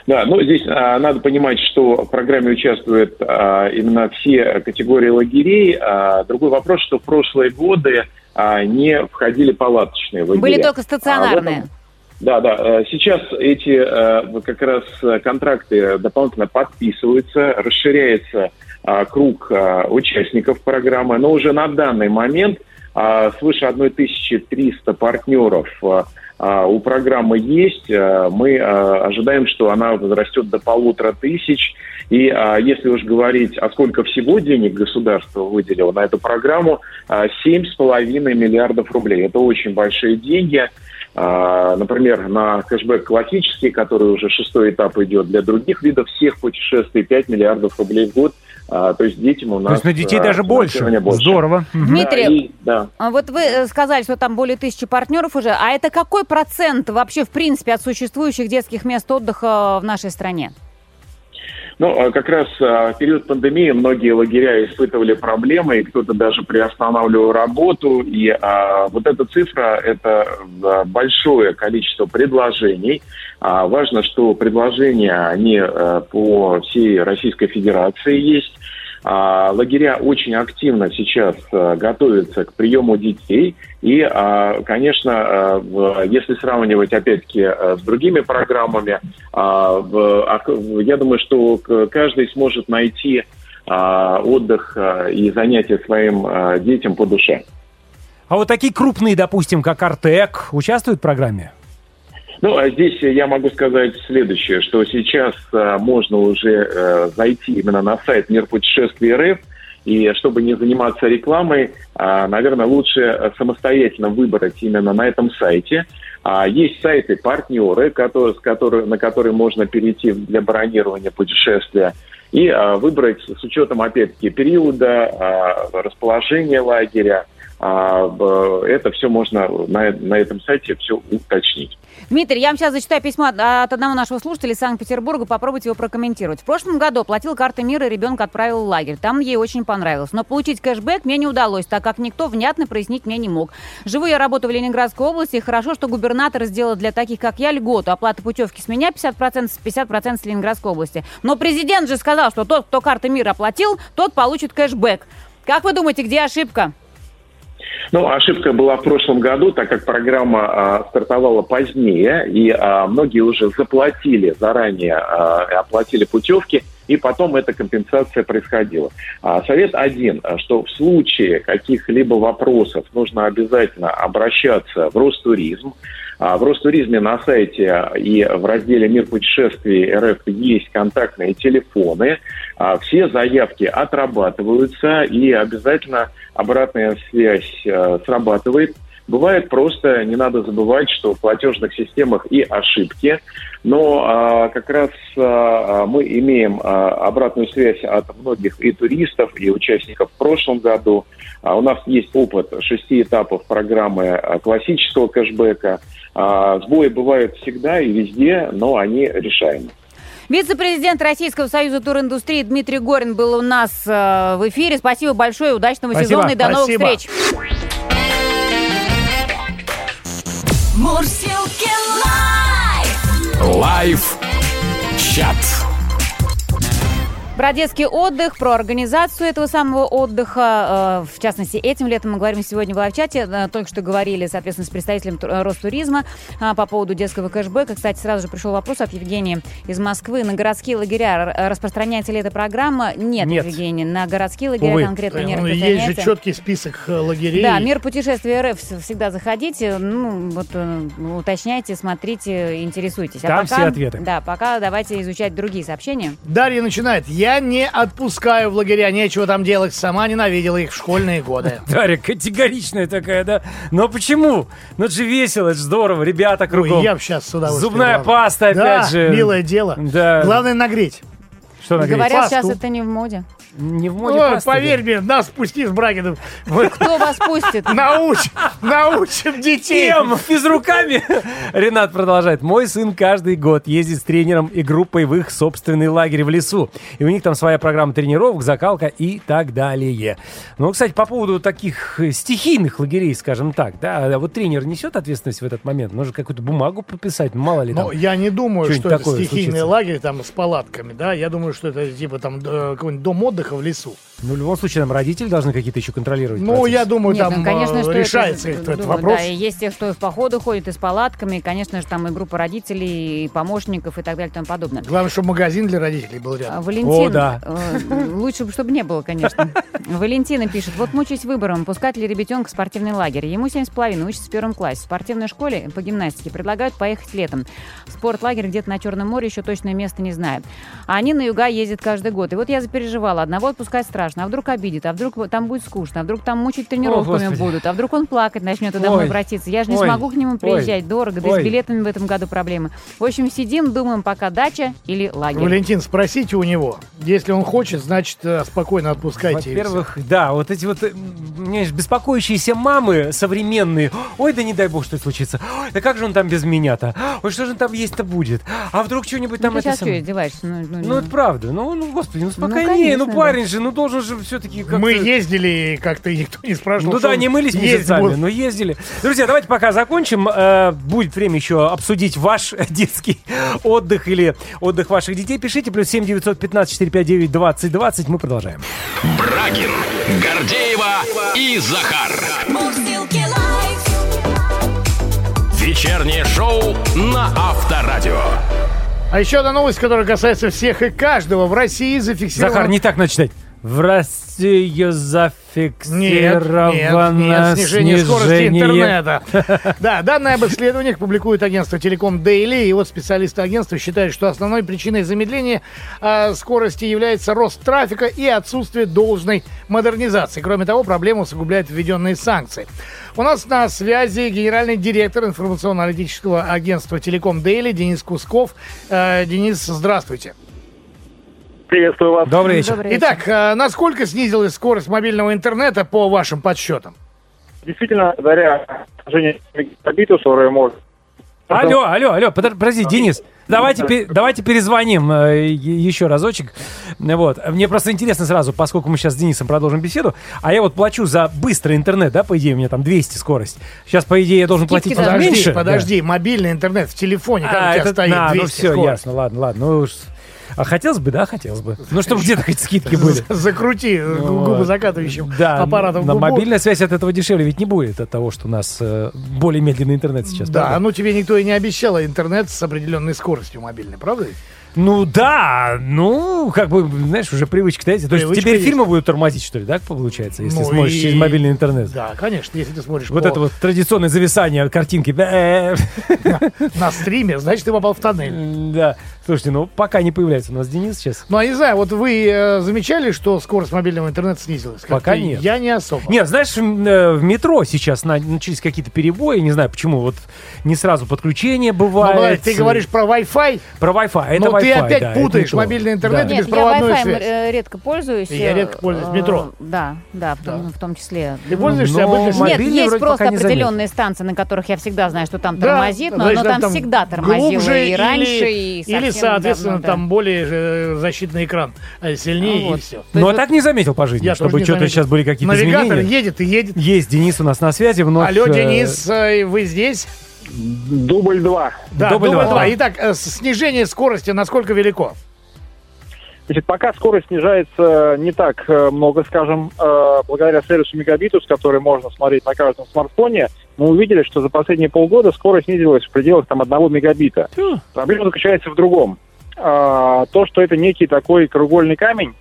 Да, ну здесь а, надо понимать, что в программе участвуют а, именно все категории лагерей. А, другой вопрос, что в прошлые годы а, не входили палаточные лагеря. Были только А стационарные. этом- Да, да. э, Сейчас эти э, как раз контракты дополнительно подписываются, расширяется а, круг а, участников программы, но уже на данный момент а, свыше 1300 партнеров а, а, у программы есть. А, Мы а, ожидаем, что она возрастет до полутора тысяч. И а, если уж говорить, а сколько всего денег государство выделило на эту программу, а, 7,5 миллиардов рублей. Это очень большие деньги. А, Например, на кэшбэк классический, который уже шестой этап идет, для других видов всех путешествий 5 миллиардов рублей в год. А, То есть детям у нас... То есть на детей а, даже больше. финансирование Здорово. Дмитрий, Да, и- да. А Вот вы э, сказали, что там более тысячи партнеров уже. А это какой процент вообще, в принципе, от существующих детских мест отдыха в нашей стране? Ну, а как раз а, в период пандемии многие лагеря испытывали проблемы, и кто-то даже приостанавливал работу. И а, вот эта цифра – это большое количество предложений. А, важно, что предложения, они а, по всей Российской Федерации есть. А, лагеря очень активно сейчас а, готовятся к приему детей. И, а, конечно, если сравнивать, опять-таки, с другими программами, я думаю, что каждый сможет найти отдых и занятия своим детям по душе. А вот такие крупные, допустим, как Артек, участвуют в программе? Ну, а здесь я могу сказать следующее, что сейчас а, можно уже э, зайти именно на сайт Мир путешествий РФ, и чтобы не заниматься рекламой, а, наверное, лучше самостоятельно выбрать именно на этом сайте. А, Есть сайты-партнеры, которые, с которые, на которые можно перейти для бронирования путешествия и а, выбрать с учетом, опять-таки, периода, а, расположения лагеря. А, Это все можно на, на этом сайте все уточнить. Дмитрий, я вам сейчас зачитаю письмо от- одного нашего слушателя из Санкт-Петербурга. Попробуйте его прокомментировать. В прошлом году оплатил карты мира, и ребенка отправил в лагерь. Там ей очень понравилось. Но получить кэшбэк мне не удалось, так как никто внятно прояснить мне не мог. Живу я работаю в Ленинградской области, и хорошо, что губернатор сделал для таких, как я, льготу. Оплата путевки с меня 50%, с 50% с Ленинградской области. Но президент же сказал, что тот, кто карты мира оплатил, тот получит кэшбэк. Как вы думаете, где ошибка? Ну, ошибка была в прошлом году, так как программа а, стартовала позднее, и а, многие уже заплатили заранее, а, оплатили путевки, и потом эта компенсация происходила. А, совет один, что в случае каких-либо вопросов нужно обязательно обращаться в Ростуризм. А, в Ростуризме на сайте и в разделе «Мир путешествий РФ» есть контактные телефоны. А, Все заявки отрабатываются, и обязательно обратная связь э, срабатывает. Бывает просто, не надо забывать, что в платежных системах и ошибки, но а, как раз а, мы имеем а, обратную связь от многих и туристов, и участников в прошлом году. А, у нас есть опыт шести этапов программы а, классического кэшбэка. А, сбои бывают всегда и везде, но они решаемы. Вице-президент Российского союза туриндустрии Дмитрий Горин был у нас э, в эфире. Спасибо большое, удачного Спасибо. сезона и до Спасибо. новых встреч. Мурзилки live. Live чат. Про детский отдых, про организацию этого самого отдыха. э, В частности, этим летом мы говорим сегодня в live-чате. Э, Только что говорили, соответственно, с представителем э, Ростуризма по поводу детского кэшбэка. Кстати, сразу же пришел вопрос от Евгении из Москвы. На городские лагеря распространяется ли эта программа? Нет, Нет. Евгений. На городские лагеря Увы. конкретно не Ну, есть же распространяется. четкий список лагерей. Да, мир путешествий РФ всегда заходите, ну вот уточняйте, смотрите, интересуйтесь. А Там пока, все ответы. Да, пока давайте изучать другие сообщения. Дарья начинает. Я не отпускаю в лагеря, нечего там делать. Сама ненавидела их в школьные годы. Дарья категоричная такая, да? Но почему? Ну это же весело, это здорово, ребята Ой, кругом. я бы сейчас с удовольствием. Зубная паста, Да, опять же. милое дело. Да. Главное нагреть. Что нагреть? Говорят, Фасту. сейчас это не в моде. Не в моде Ой, поверь мне, нас пусти с Брагиным. Мы Кто вас пустит? научим, научим детей. Тем физруками. Ренат продолжает. Мой сын каждый год ездит с тренером и группой в их собственный лагерь в лесу. И у них там своя программа тренировок, закалка и так далее. Ну, кстати, по поводу таких э, стихийных лагерей, скажем так, да, а вот тренер несет ответственность в этот момент? Нужно какую-то бумагу подписать, ну, мало ли там. Но я не думаю, что это такое стихийный случится. лагерь там с палатками, да. Я думаю, что это типа там э, какой-нибудь дом отдыха в лесу. Ну, в любом случае, там родители должны какие-то еще контролировать. Ну, процесс. я думаю, Нет, там ну, конечно, э, что решается это, этот думаю, вопрос. Да, и есть те, что и в походы ходят, и с палатками, и, конечно же, там и группа родителей, и помощников, и так далее, и тому подобное. Главное, чтобы магазин для родителей был А, рядом. Валентин, О, да. э, лучше бы, чтобы не было, конечно. Валентина пишет, вот мучаюсь выбором, пускать ли ребятенка в спортивный лагерь. Ему 7,5, учится в первом классе. В спортивной школе по гимнастике предлагают поехать летом. Спортлагерь где-то на Черном море, еще точное место не знаю. А они на юга ездят каждый год. И вот я запереживала, одного отпускать страшно, а вдруг обидит, а вдруг там будет скучно, а вдруг там мучить тренировками Господи. будут, а вдруг он плакать начнет и домой Ой. обратиться. Я же не Ой. смогу к нему Ой. приезжать, дорого, да и Ой. с билетами в этом году проблемы. В общем, сидим, думаем, пока дача или лагерь. Валентин, спросите у него. Если он хочет, значит, э, спокойно отпускайте. Во-первых, да, вот эти вот, э, понимаешь, беспокоящиеся мамы современные. Ой, да не дай бог, что случится. Ой, да как же он там без меня-то? Ой, что же он там есть-то будет? А вдруг что-нибудь Ну, там ты это сейчас что, самое? издеваешься? Ну, ну, Ну, это правда. Ну, ну, господи, ну спокойнее. конечно, Ну, да. парень же, ну, должен же все-таки как-то... Мы ездили, как-то никто не спрашивал. Ну да, не мылись месяцами, будет. но ездили. Друзья, давайте пока закончим. Э, Будет время еще обсудить ваш детский отдых или отдых ваших детей. Пишите, плюс 7 915 459 20 20. Мы продолжаем. Брагин, Гордеева и Захар. Вечернее шоу на Авторадио. А еще одна новость, которая касается всех и каждого. В России зафиксировано... Захар, не так надо читать. В России Нет, зафиксировано нет, нет, снижение, скорости снижение- интернета. Да, данные об исследованиях публикует агентство Телеком Daily. И вот специалисты агентства считают, что основной причиной замедления а, скорости является рост трафика и отсутствие должной модернизации. Кроме того, проблему усугубляют введенные санкции. У нас на связи генеральный директор информационно-аналитического агентства Телеком Daily Денис Кусков. Э, Денис, здравствуйте. Приветствую вас. Добрый вечер. Добрый вечер. Итак, э, насколько снизилась скорость мобильного интернета по вашим подсчетам? Действительно, благодаря мегабиту, которое может... Алло, алло, алло, подо- подожди, Денис, давайте, давайте перезвоним э, еще разочек. Вот. Мне просто интересно сразу, поскольку мы сейчас с Денисом продолжим беседу, а я вот плачу за быстрый интернет, да, по идее, у меня там 200 скорость. Сейчас, по идее, я должен Скидки платить Подожди, меньше. подожди, мобильный интернет в телефоне, как А, у тебя это, стоит на, 200 ну все, скорость. ясно, ладно, ладно. Ну, уж- а хотелось бы, да, хотелось бы. Ну, чтобы где-то хоть скидки были. Закрути э, Ну, губы закатывающим Да, аппаратом на мобильная связь от этого дешевле ведь не будет, от того, что у нас э, более медленный интернет сейчас. Да, ну тебе никто и не обещал интернет с определенной скоростью мобильной, правда? Ну да, ну, как бы, знаешь, уже привычка-то есть. То есть теперь есть. фильмы будут тормозить, что ли, да, получается, если Ну смотришь и- через мобильный интернет? Да, конечно, если ты смотришь Вот по- это вот традиционное зависание картинки. Э, на стриме, значит, ты попал в тоннель. Да. Слушайте, ну пока не появляется у нас Денис сейчас. Ну, а не знаю, вот вы э, замечали, что скорость мобильного интернета снизилась? Пока нет. Я не особо. Нет, знаешь, э, в метро сейчас на- начались какие-то перебои, не знаю почему, вот не сразу подключение бывает. Владимир, ты говоришь про Wi-Fi, про Wi-Fi, это но ты опять да, путаешь мобильный интернет Да. и Нет, беспроводную я Wi-Fi связь. э, редко пользуюсь. Я э, редко пользуюсь в э, метро. Да, да, в том, в том числе. Ты пользуешься Но обычно Нет, есть вроде просто пока не определенные станции, на которых я всегда знаю, что там Да, тормозит, но значит, оно там, там всегда тормозило глубже и или- раньше, и совсем Или, соответственно, давно, да. там более защитный экран э, сильнее, Ну вот. и все. Ну, а так не заметил по жизни, Я чтобы что-то сейчас были какие-то Навигатор изменения. едет и едет. Есть Денис у нас на связи вновь. Алло, Денис, вы здесь? Дубль 2. Да, Дубль дубль два, два. да. Итак, э, снижение скорости насколько велико? Значит, пока скорость снижается не так э, много, скажем, э, благодаря сервису Мегабитус, который можно смотреть на каждом смартфоне, мы увидели, что за последние полгода скорость снизилась в пределах там, 1 мегабита. Тьфу. Проблема заключается в другом. А, то, что это некий такой кругольный камень,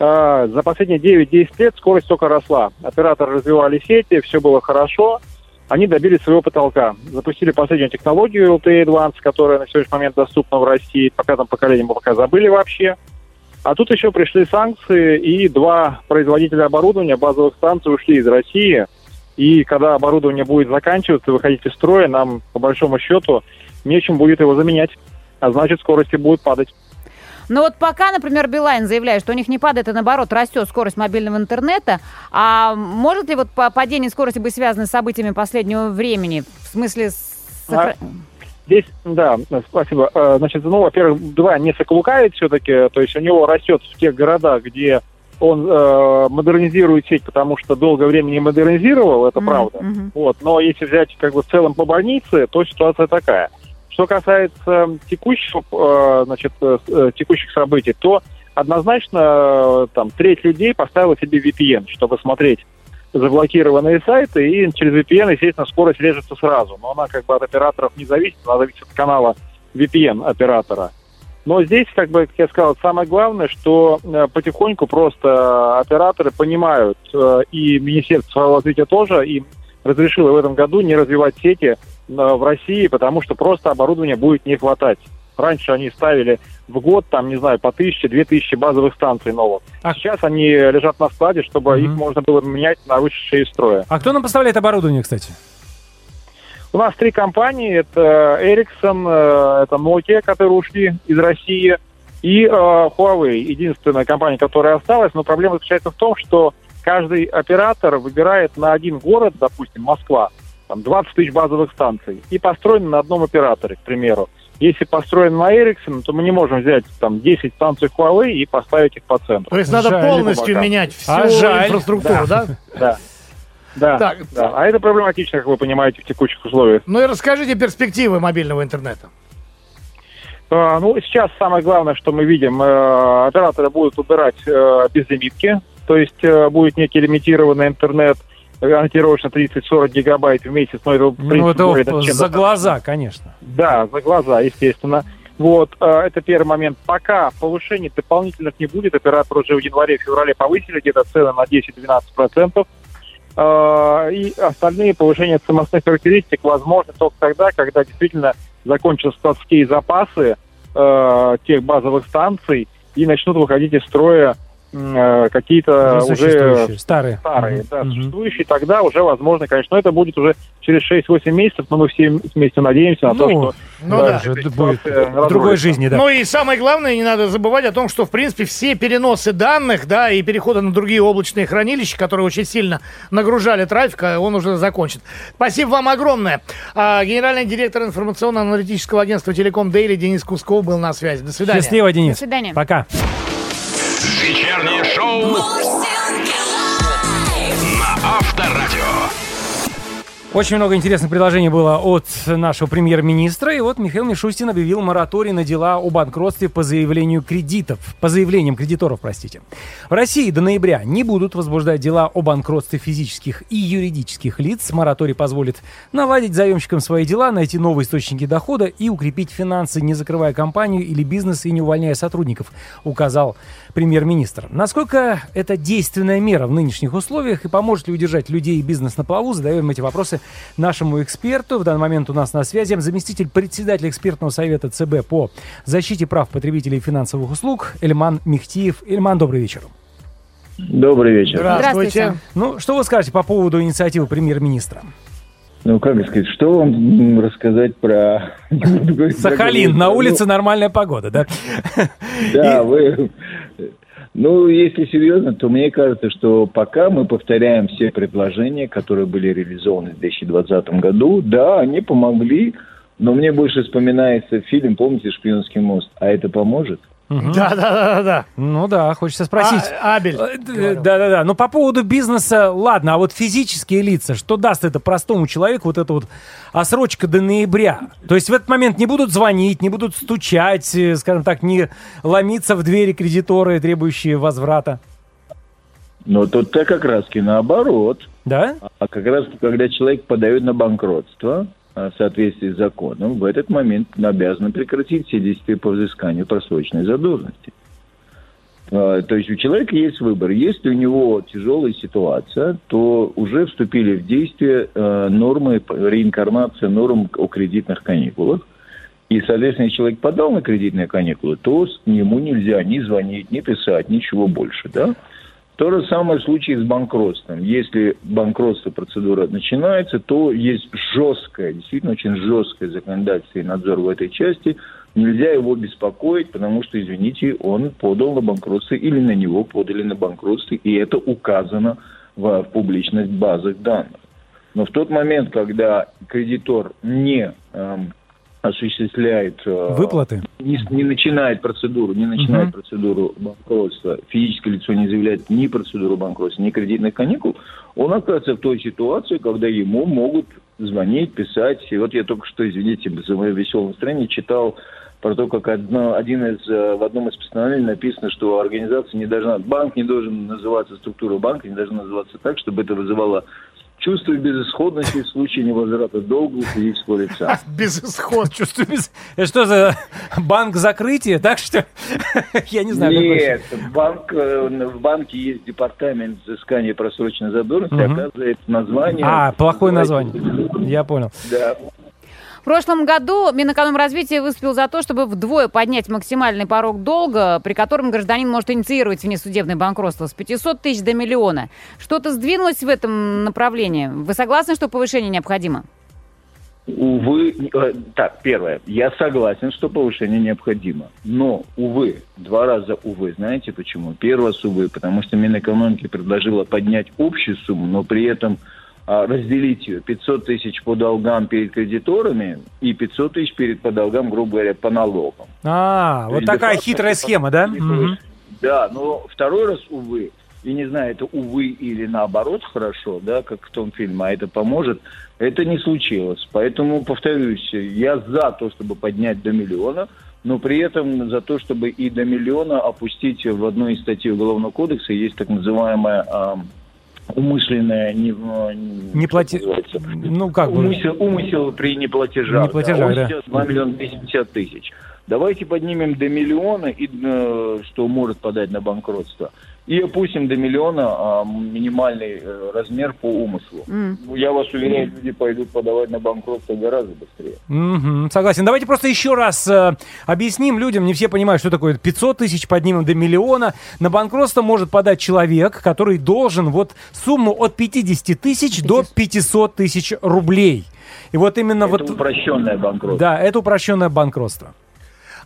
а, за последние 9-10 лет скорость только росла. Операторы развивали сети, все было хорошо. Они добились своего потолка. Запустили последнюю технологию LTE Advance, которая на сегодняшний момент доступна в России. Пока там поколение мы пока забыли вообще. А тут еще пришли санкции, и два производителя оборудования базовых станций ушли из России. И когда оборудование будет заканчиваться, выходить из строя, нам, по большому счету, нечем будет его заменять. А значит, скорости будут падать. Но вот пока, например, Билайн заявляет, что у них не падает, а наоборот растет скорость мобильного интернета, а может ли вот па- падение скорости быть связано с событиями последнего времени? В смысле... с сохра- Здесь, да, спасибо. Э, Значит, ну, во-первых, два не лукавит все-таки, то есть у него растет в тех городах, где он э, модернизирует сеть, потому что долгое время не модернизировал, это Мгм, правда. мгм. Вот, но если взять как бы в целом по больнице, то ситуация такая. Что касается текущего, э, значит, э, э, текущих событий, то однозначно там треть людей поставила себе VPN, чтобы смотреть заблокированные сайты, и через VPN, естественно, скорость режется сразу. Но она как бы от операторов не зависит, она зависит от канала VPN оператора. Но здесь, как бы, как я сказал, самое главное, что потихоньку просто операторы понимают, и Министерство цифрового развития тоже им разрешило в этом году не развивать сети в России, потому что просто оборудования будет не хватать. Раньше они ставили в год, там, не знаю, по тысяче, две тысячи базовых станций новых. А- Сейчас они лежат на складе, чтобы Мгм. их можно было менять на вышедшие из строя. А кто нам поставляет оборудование, кстати? У нас три компании. Это Ericsson, э, это Nokia, которые ушли из России, и э, Huawei. Единственная компания, которая осталась. Но проблема заключается в том, что каждый оператор выбирает на один город, допустим, Москва, там 20 тысяч базовых станций, и построен на одном операторе, к примеру. Если построен на Ericsson, то мы не можем взять там 10 станций Huawei и поставить их по центру. То есть надо Жаль. полностью Пока. менять всю А жаль. инфраструктуру, да? Да. Да, Так. да. А это проблематично, как вы понимаете, в текущих условиях. Ну и расскажите перспективы мобильного интернета. А, Ну, сейчас самое главное, что мы видим, э, операторы будут убирать э, безлимитки, то есть э, будет некий лимитированный интернет, ориентировочно 30-40 гигабайт в месяц, но это, в принципе, Ну, это более за достаточно. глаза, конечно. Да, за глаза, естественно. Вот, э, это первый момент. Пока повышений дополнительных не будет, операторы уже в январе-феврале повысили где-то цены на 10-12%. Э, И остальные повышения ценностных характеристик возможны только тогда, когда действительно закончатся складские запасы э, тех базовых станций и начнут выходить из строя какие-то Уже старые. старые, Мгм. да, существующие, тогда уже возможно, конечно, но это будет уже через 6-8 месяцев, но мы все вместе надеемся на то, Ну, что Ну да, да. Эта будет в другой жизни, да. Ну и самое главное, не надо забывать о том, что, в принципе, все переносы данных, да, и переходы на другие облачные хранилища, которые очень сильно нагружали трафик, а он уже закончен. Спасибо вам огромное. А, генеральный директор информационно-аналитического агентства «Телеком Дейли» Денис Кусков был на связи. До свидания. Счастливо, Денис. До свидания. Пока. Вечернее шоу на Авторадио. Очень много интересных предложений было от нашего премьер-министра. И вот Михаил Мишустин объявил мораторий на дела о банкротстве по заявлению кредитов. По заявлениям кредиторов, простите. В России до ноября не будут возбуждать дела о банкротстве физических и юридических лиц. Мораторий позволит наладить заемщикам свои дела, найти новые источники дохода и укрепить финансы, не закрывая компанию или бизнес и не увольняя сотрудников, указал премьер-министр. Насколько это действенная мера в нынешних условиях и поможет ли удержать людей и бизнес на плаву, задаем эти вопросы нашему эксперту. В данный момент у нас на связи заместитель председателя экспертного совета ЦБ по защите прав потребителей и финансовых услуг Эльман Мехтиев. Эльман, добрый вечер. Добрый вечер. Здравствуйте. Здравствуйте. Ну, что вы скажете по поводу инициативы премьер-министра? Ну, как сказать, что вам рассказать про... Сахалин, на улице нормальная погода, да? Да, вы... Ну, если серьезно, то мне кажется, что пока мы повторяем все предложения, которые были реализованы в 2020 году, да, они помогли, но мне больше вспоминается фильм, помните, «Шпионский мост», а это поможет? Да, да, да, да. Ну да, хочется спросить. А- Абель. Э, д- Да-да-да. Но по поводу бизнеса, ладно, а вот физические лица, что даст это простому человеку, вот эта вот осрочка до ноября? То есть в этот момент не будут звонить, не будут стучать, э, скажем так, не ломиться в двери кредиторы, требующие возврата. Но тут-то как раз-таки наоборот. Да? А как раз, когда человек подает на банкротство, в соответствии с законом, в этот момент обязан прекратить все действия по взысканию просроченной задолженности. А, То есть у человека есть выбор. Если у него тяжелая ситуация, то уже вступили в действие э, нормы, реинкарнация норм о кредитных каникулах. И, соответственно, если человек подал на кредитные каникулы, то ему нельзя ни звонить, ни писать, ничего больше. Да? То же самое в случае с банкротством. Если банкротство процедура начинается, то есть жесткое, действительно очень жесткое законодательство и надзор в этой части Нельзя его беспокоить, потому что, извините, он подал на банкротство или на него подали на банкротство, и это указано в, в публичность базах данных. Но в тот момент, когда кредитор не эм, осуществляет э, Выплаты? не, не начинает процедуру, не начинает Мгм. процедуру банкротства, физическое лицо не заявляет ни процедуру банкротства, ни кредитных каникул, он оказывается в той ситуации, когда ему могут звонить, писать. И вот я только что, извините, за мое веселое настроение читал про то, как одно, один из, э, в одном из постановлений написано, что организация не должна, банк не должен называться, структура банка не должна называться так, чтобы это вызывало чувство безысходности в случае невозврата долга у физического лица. Безысход. Чувствую без... Это что за банк закрытия, так что? Я не знаю, Нет, банк, э, в банке есть департамент взыскания просроченной задолженности, оказывается название. А, плохое название. Я понял. Да. В прошлом году Минэкономразвития выступил за то, чтобы вдвое поднять максимальный порог долга, при котором гражданин может инициировать внесудебное банкротство с 500 тысяч до миллиона. Что-то сдвинулось в этом направлении? Вы согласны, что повышение необходимо? Увы, э, так, первое, я согласен, что повышение необходимо. Но, увы, два раза увы. Знаете почему? Раз увы, потому что Минэкономики предложила поднять общую сумму, но при этом разделить ее 500 тысяч по долгам перед кредиторами и 500 тысяч перед по долгам, грубо говоря, по налогам. А, То вот такая хитрая схема, да? Да, но второй раз, увы, и не знаю, это увы или наоборот хорошо, да, как в том фильме, а это поможет, это не случилось. Поэтому, повторюсь, я за то, чтобы поднять до миллиона, но при этом за то, чтобы и до миллиона опустить в одной из статей Уголовного кодекса есть так называемая ам, умышленная не, Не плати... Ну, как бы... умысел, умысел при неплатежах. Неплатежах, Он да. сейчас 2 миллиона 250 тысяч. Давайте поднимем до миллиона, и, э, что может подать на банкротство, и опустим до миллиона а, минимальный э, размер по умыслу. Ну, Я вас уверяю, люди пойдут подавать на банкротство гораздо быстрее. Мгм, согласен. Давайте просто еще раз э, объясним людям, не все понимают, что такое 500 тысяч, поднимем до миллиона. На банкротство может подать человек, который должен вот сумму от 50 тысяч до 500 тысяч рублей. И вот именно Это вот... упрощенное банкротство. Да, это упрощенное банкротство.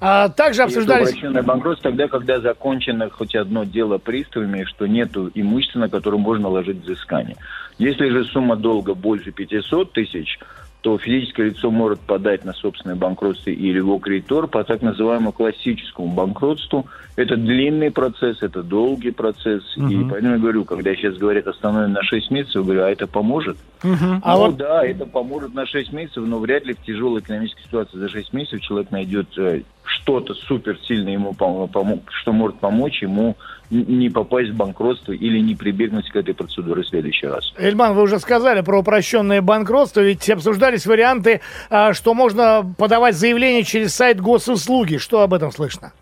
А также И обсуждались... упрощенное банкротство тогда, когда закончено хоть одно дело приставами, что нету имущества, на которое можно наложить взыскание. Если же сумма долга больше 500 тысяч, то физическое лицо может подать на собственное банкротство или его кредитор по так называемому классическому банкротству. Это длинный процесс, это долгий процесс. И Мгм. поэтому я говорю, когда сейчас говорят остановим на 6 месяцев, я говорю, а это поможет? А ну вот- да, это поможет на 6 месяцев, но вряд ли в тяжелой экономической ситуации за 6 месяцев человек найдет э, что-то супер сильно ему помо- помо- что может помочь ему не попасть в банкротство или не прибегнуть к этой процедуре в следующий раз. Эльман, вы уже сказали про упрощенное банкротство, ведь обсуждались варианты, а, что можно подавать заявление через сайт госуслуги. Что об этом слышно?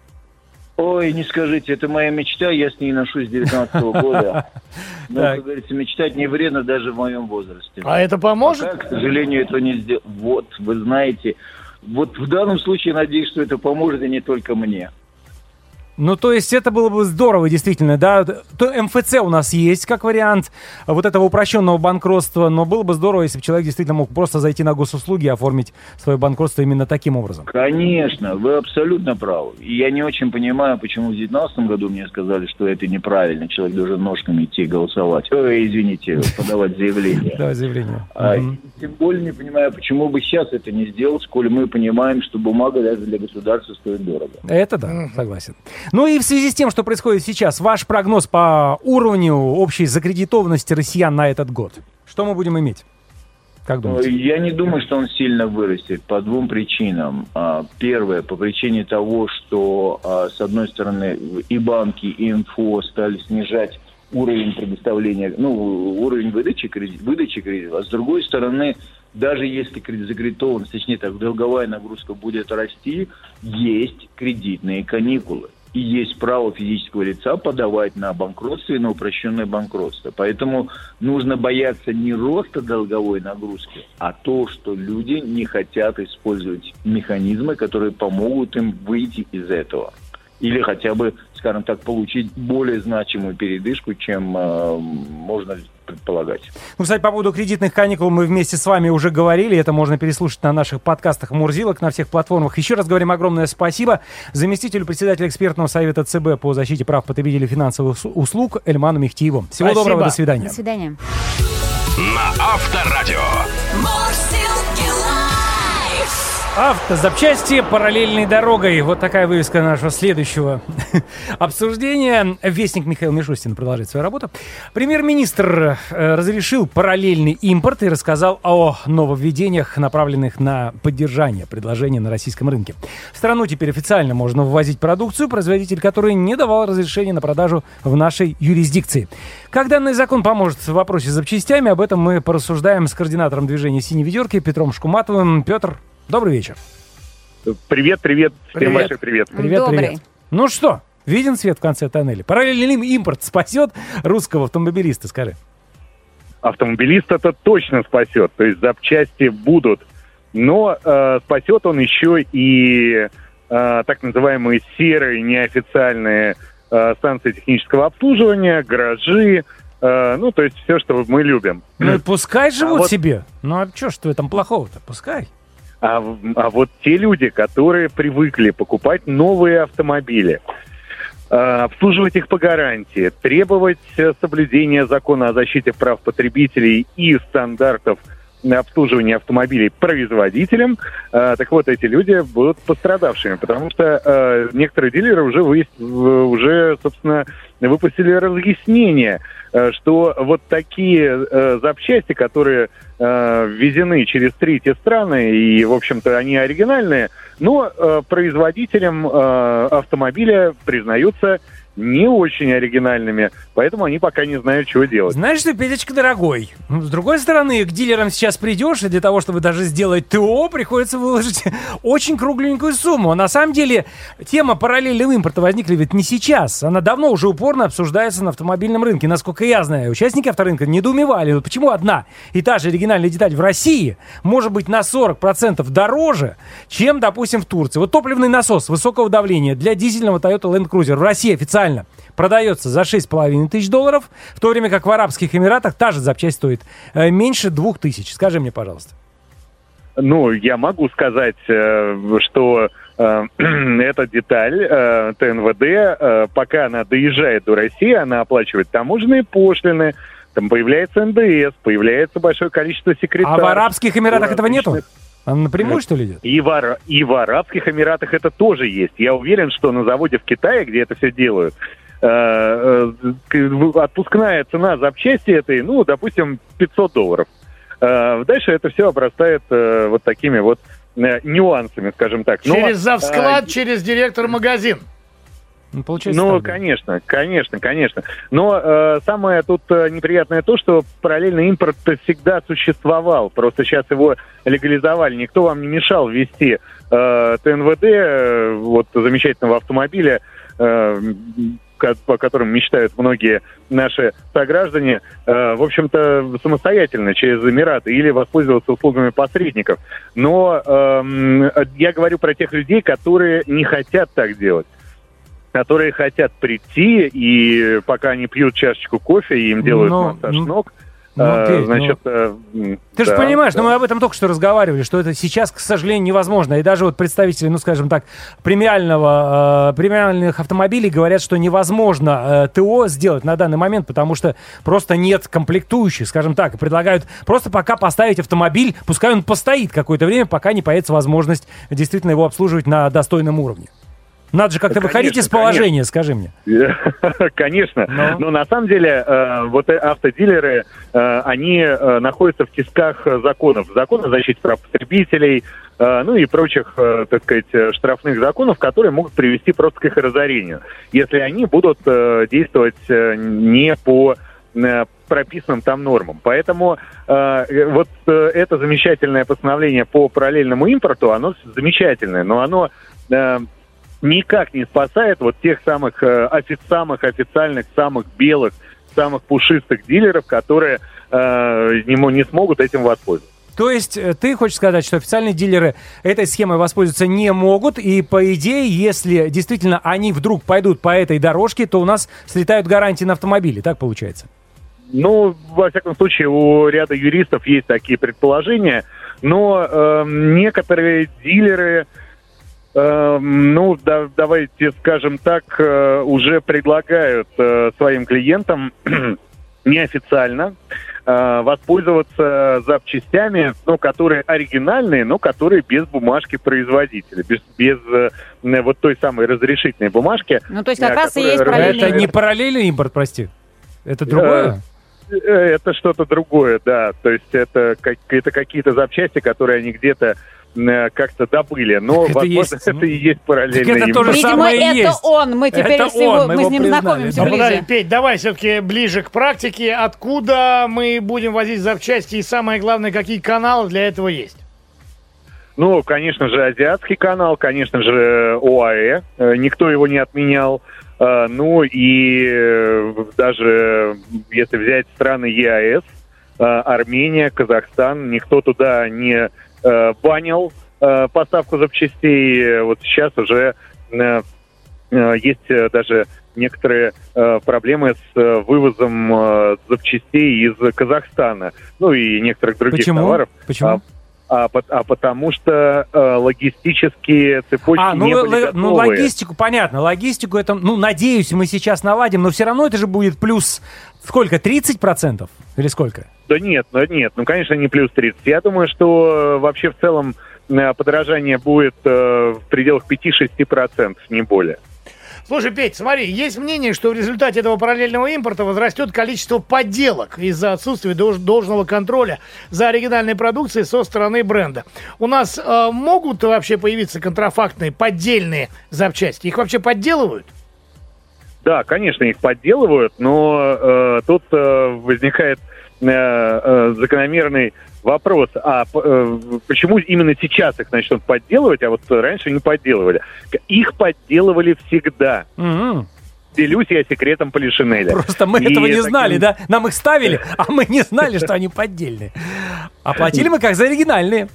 Ой, не скажите, это моя мечта, я с ней ношусь с 19 года. Но, Так. как говорится, мечтать не вредно даже в моем возрасте. А это поможет? Пока, к сожалению, этого не сделал. Вот, вы знаете, вот в данном случае надеюсь, что это поможет и не только мне. Ну, то есть это было бы здорово, действительно, да. То МФЦ у нас есть как вариант вот этого упрощенного банкротства, но было бы здорово, если бы человек действительно мог просто зайти на госуслуги и оформить свое банкротство именно таким образом. Конечно, вы абсолютно правы. И я не очень понимаю, почему в 2019 году мне сказали, что это неправильно, человек должен ножками идти голосовать. Ой, извините, подавать заявление. Давай заявление. А, Тем более не понимаю, почему бы сейчас это не сделать, сколь мы понимаем, что бумага даже для государства стоит дорого. Это да, согласен. Ну и в связи с тем, что происходит сейчас, ваш прогноз по уровню общей закредитованности россиян на этот год. Что мы будем иметь? Как думаете? Я не думаю, что он сильно вырастет по двум причинам. А, Первое, по причине того, что, а, с одной стороны, и банки, и МФО стали снижать уровень предоставления, ну, уровень выдачи, кредит, выдачи кредитов, а с другой стороны, даже если кредит- закредитованность, точнее так, долговая нагрузка будет расти, есть кредитные каникулы. И есть право физического лица подавать на банкротство и на упрощенное банкротство. Поэтому нужно бояться не роста долговой нагрузки, а то, что люди не хотят использовать механизмы, которые помогут им выйти из этого. Или хотя бы, скажем так, получить более значимую передышку, чем э, можно располагать. Ну, кстати, по поводу кредитных каникул мы вместе с вами уже говорили. Это можно переслушать на наших подкастах Мурзилок на всех платформах. Еще раз говорим огромное спасибо заместителю председателя экспертного совета ЦБ по защите прав потребителей финансовых услуг Эльману Мехтиеву. Всего Спасибо. доброго, до свидания. До свидания. На Авторадио. Автозапчасти параллельной дорогой. Вот такая вывеска нашего следующего обсуждения. Вестник Михаил Мишустин продолжает свою работу. Премьер-министр э, разрешил параллельный импорт и рассказал о нововведениях, направленных на поддержание предложения на российском рынке. В страну теперь официально можно ввозить продукцию, производитель которой не давал разрешения на продажу в нашей юрисдикции. Как данный закон поможет в вопросе с запчастями, об этом мы порассуждаем с координатором движения «Синей ведерки» Петром Шкуматовым. Петр, добрый вечер. Привет, привет, всем Привет. большой привет. Привет, Добрый. привет. Ну что, виден свет в конце тоннеля? Параллельный импорт спасет русского автомобилиста, скажи. Автомобилист это точно спасет, то есть запчасти будут, но э, спасет он еще и э, так называемые серые неофициальные э, станции технического обслуживания, гаражи, э, ну то есть все, что мы любим. Ну и пускай живут вот- себе. Ну а что ж в этом плохого-то? Пускай. А, а вот те люди, которые привыкли покупать новые автомобили, э, обслуживать их по гарантии, требовать э, соблюдения закона о защите прав потребителей и стандартов на обслуживание автомобилей производителям, э, так вот эти люди будут пострадавшими, потому что э, некоторые дилеры уже, выяс- уже, собственно, выпустили разъяснение, э, что вот такие запчасти, которые ввезены через третьи страны, и, в общем-то, они оригинальные, но производителям автомобиля признаются не очень оригинальными, поэтому они пока не знают, чего делать. Знаешь что, Петечка, дорогой, ну, с другой стороны, к дилерам сейчас придешь, и для того, чтобы даже сделать ТО, приходится выложить очень кругленькую сумму. А на самом деле, тема параллельного импорта возникла ведь не сейчас. Она давно уже упорно обсуждается на автомобильном рынке. Насколько я знаю, участники авторынка недоумевали, вот почему одна и та же оригинальная деталь в России может быть на 40% дороже, чем, допустим, в Турции. Вот топливный насос высокого давления для дизельного Toyota Land Cruiser в России официально продается за 6,5 тысяч долларов, в то время как в Арабских Эмиратах та же запчасть стоит э, меньше 2 тысяч. Скажи мне, пожалуйста. Ну, я могу сказать, э, что э, эта деталь ТНВД, пока она доезжает до России, она оплачивает таможенные пошлины, там появляется НДС, появляется большое количество секретарей. А в Арабских Эмиратах этого нету? Она напрямую, что ли, идет? И в, Ара- и в Арабских Эмиратах это тоже есть. Я уверен, что на заводе в Китае, где это все делают, э, э, отпускная цена запчасти этой, ну, допустим, 500 долларов. Э, Дальше это все обрастает вот такими вот нюансами, скажем так. Но, Через завсклад, э, через директор магазин. Ну, получается ну, так, конечно, конечно, конечно. Но э, самое тут э, неприятное то, что параллельный импорт всегда существовал. Просто сейчас его легализовали. Никто вам не мешал ввести э, ТНВД, э, вот замечательного автомобиля, э, по которым мечтают многие наши сограждане, э, в общем-то, самостоятельно через Эмираты или воспользоваться услугами посредников. Но эм, я говорю про тех людей, которые не хотят так делать которые хотят прийти, и пока они пьют чашечку кофе, и им делают Ну, массаж ну, ног, ну, э, Петь, значит... э, м, Ты же да, понимаешь, да. ну мы об этом только что разговаривали, что это сейчас, к сожалению, невозможно. И даже вот представители, ну скажем так, премиального, э, премиальных автомобилей говорят, что невозможно э, ТО сделать на данный момент, потому что просто нет комплектующих, скажем так. И предлагают просто пока поставить автомобиль, пускай он постоит какое-то время, пока не появится возможность действительно его обслуживать на достойном уровне. Надо же как-то выходить конечно, из положения, скажи мне. Конечно. Ну. Но на самом деле э, вот э, автодилеры, э, они находятся в тисках законов. Закон о защите прав потребителей, ну и прочих, так сказать, штрафных законов, которые могут привести просто к их разорению, если они будут действовать не по прописанным там нормам. Поэтому э, вот э, это замечательное постановление по параллельному импорту, оно замечательное, но оно э, никак не спасает вот тех самых э, офи- самых официальных, самых белых, самых пушистых дилеров, которые э, не, не смогут этим воспользоваться. То есть э, ты хочешь сказать, что официальные дилеры этой схемой воспользоваться не могут, и по идее, если действительно они вдруг пойдут по этой дорожке, то у нас слетают гарантии на автомобили, так получается? ну, во всяком случае, у ряда юристов есть такие предположения, но э, некоторые дилеры, э, ну, да- давайте скажем так, э, уже предлагают э, своим клиентам неофициально э, воспользоваться запчастями, ну, которые оригинальные, но которые без бумажки производителя, без, без э, вот той самой разрешительной бумажки. Ну, то есть как э, раз и есть параллельный Это не параллельный импорт, прости. Это другое? Э, Это что-то другое, да. То есть это, как, это какие-то запчасти, которые они где-то как-то добыли. Но, Это возможно, есть, это ну, и есть параллельный это тоже Видимо, самое это есть. он. Мы теперь Это с, его- он, мы с ним признали, знакомимся. Ну, подожди, ближе. Петь, давай все-таки ближе к практике. Откуда мы будем возить запчасти и самое главное, какие каналы для этого есть? Ну, конечно же, азиатский канал, конечно же, ОАЭ. Э, Никто его не отменял. Э, Ну и э, даже если взять страны ЕАЭС, э, Армения, Казахстан, никто туда не э, банил э, поставку запчастей. Вот сейчас уже э, есть даже некоторые э, проблемы с э, вывозом э, запчастей из Казахстана, ну и некоторых других Почему? товаров. Почему? А, а, а потому что э, логистические цепочки А, ну, не были ну, готовы. логистику, понятно. Логистику это, ну, надеюсь, мы сейчас наладим, но все равно это же будет плюс сколько, 30% или сколько? Да нет, ну нет, ну конечно не плюс 30. Я думаю, что э, вообще в целом э, подорожание будет э, в пределах 5-6%, не более. Слушай, Петь, смотри, есть мнение, что в результате этого параллельного импорта возрастет количество подделок из-за отсутствия дож- должного контроля за оригинальной продукцией со стороны бренда. У нас э, могут вообще появиться контрафактные, поддельные запчасти? Их вообще подделывают? Да, конечно, их подделывают, но э, тут э, возникает э, э, закономерный вопрос, а э, почему именно сейчас их начнут подделывать, а вот раньше не подделывали? Их подделывали всегда. Мгм. Делюсь я секретом Полишинеля. Просто мы И этого не таким- знали, да? Нам их ставили, а мы не знали, что они поддельные. А платили мы как за оригинальные.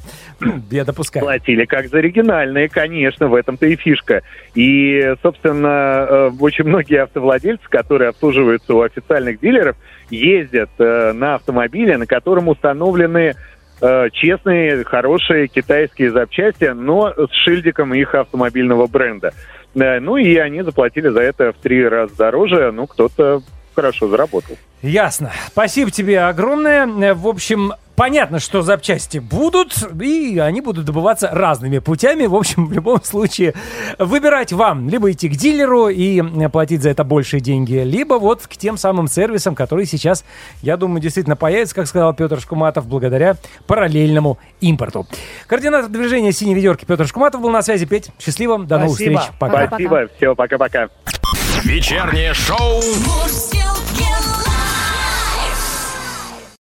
Я допускаю. Платили как за оригинальные, конечно, в этом-то и фишка. И, собственно, э, очень многие автовладельцы, которые обслуживаются у официальных дилеров, ездят э, на автомобиле, на котором установлены э, честные, хорошие китайские запчасти, но с шильдиком их автомобильного бренда. Э, Ну и они заплатили за это в три раза дороже, ну кто-то хорошо заработал. Ясно. Спасибо тебе огромное. Э, В общем, понятно, что запчасти будут, и они будут добываться разными путями. В общем, в любом случае, выбирать вам. Либо идти к дилеру и э, платить за это большие деньги, либо вот к тем самым сервисам, которые сейчас, я думаю, действительно появятся, как сказал Петр Шкуматов, благодаря параллельному импорту. Координатор движения «Синей ведерки» Петр Шкуматов был на связи. Петь, счастливо, до новых Спасибо. встреч. Пока. Спасибо, все, пока-пока. Вечернее шоу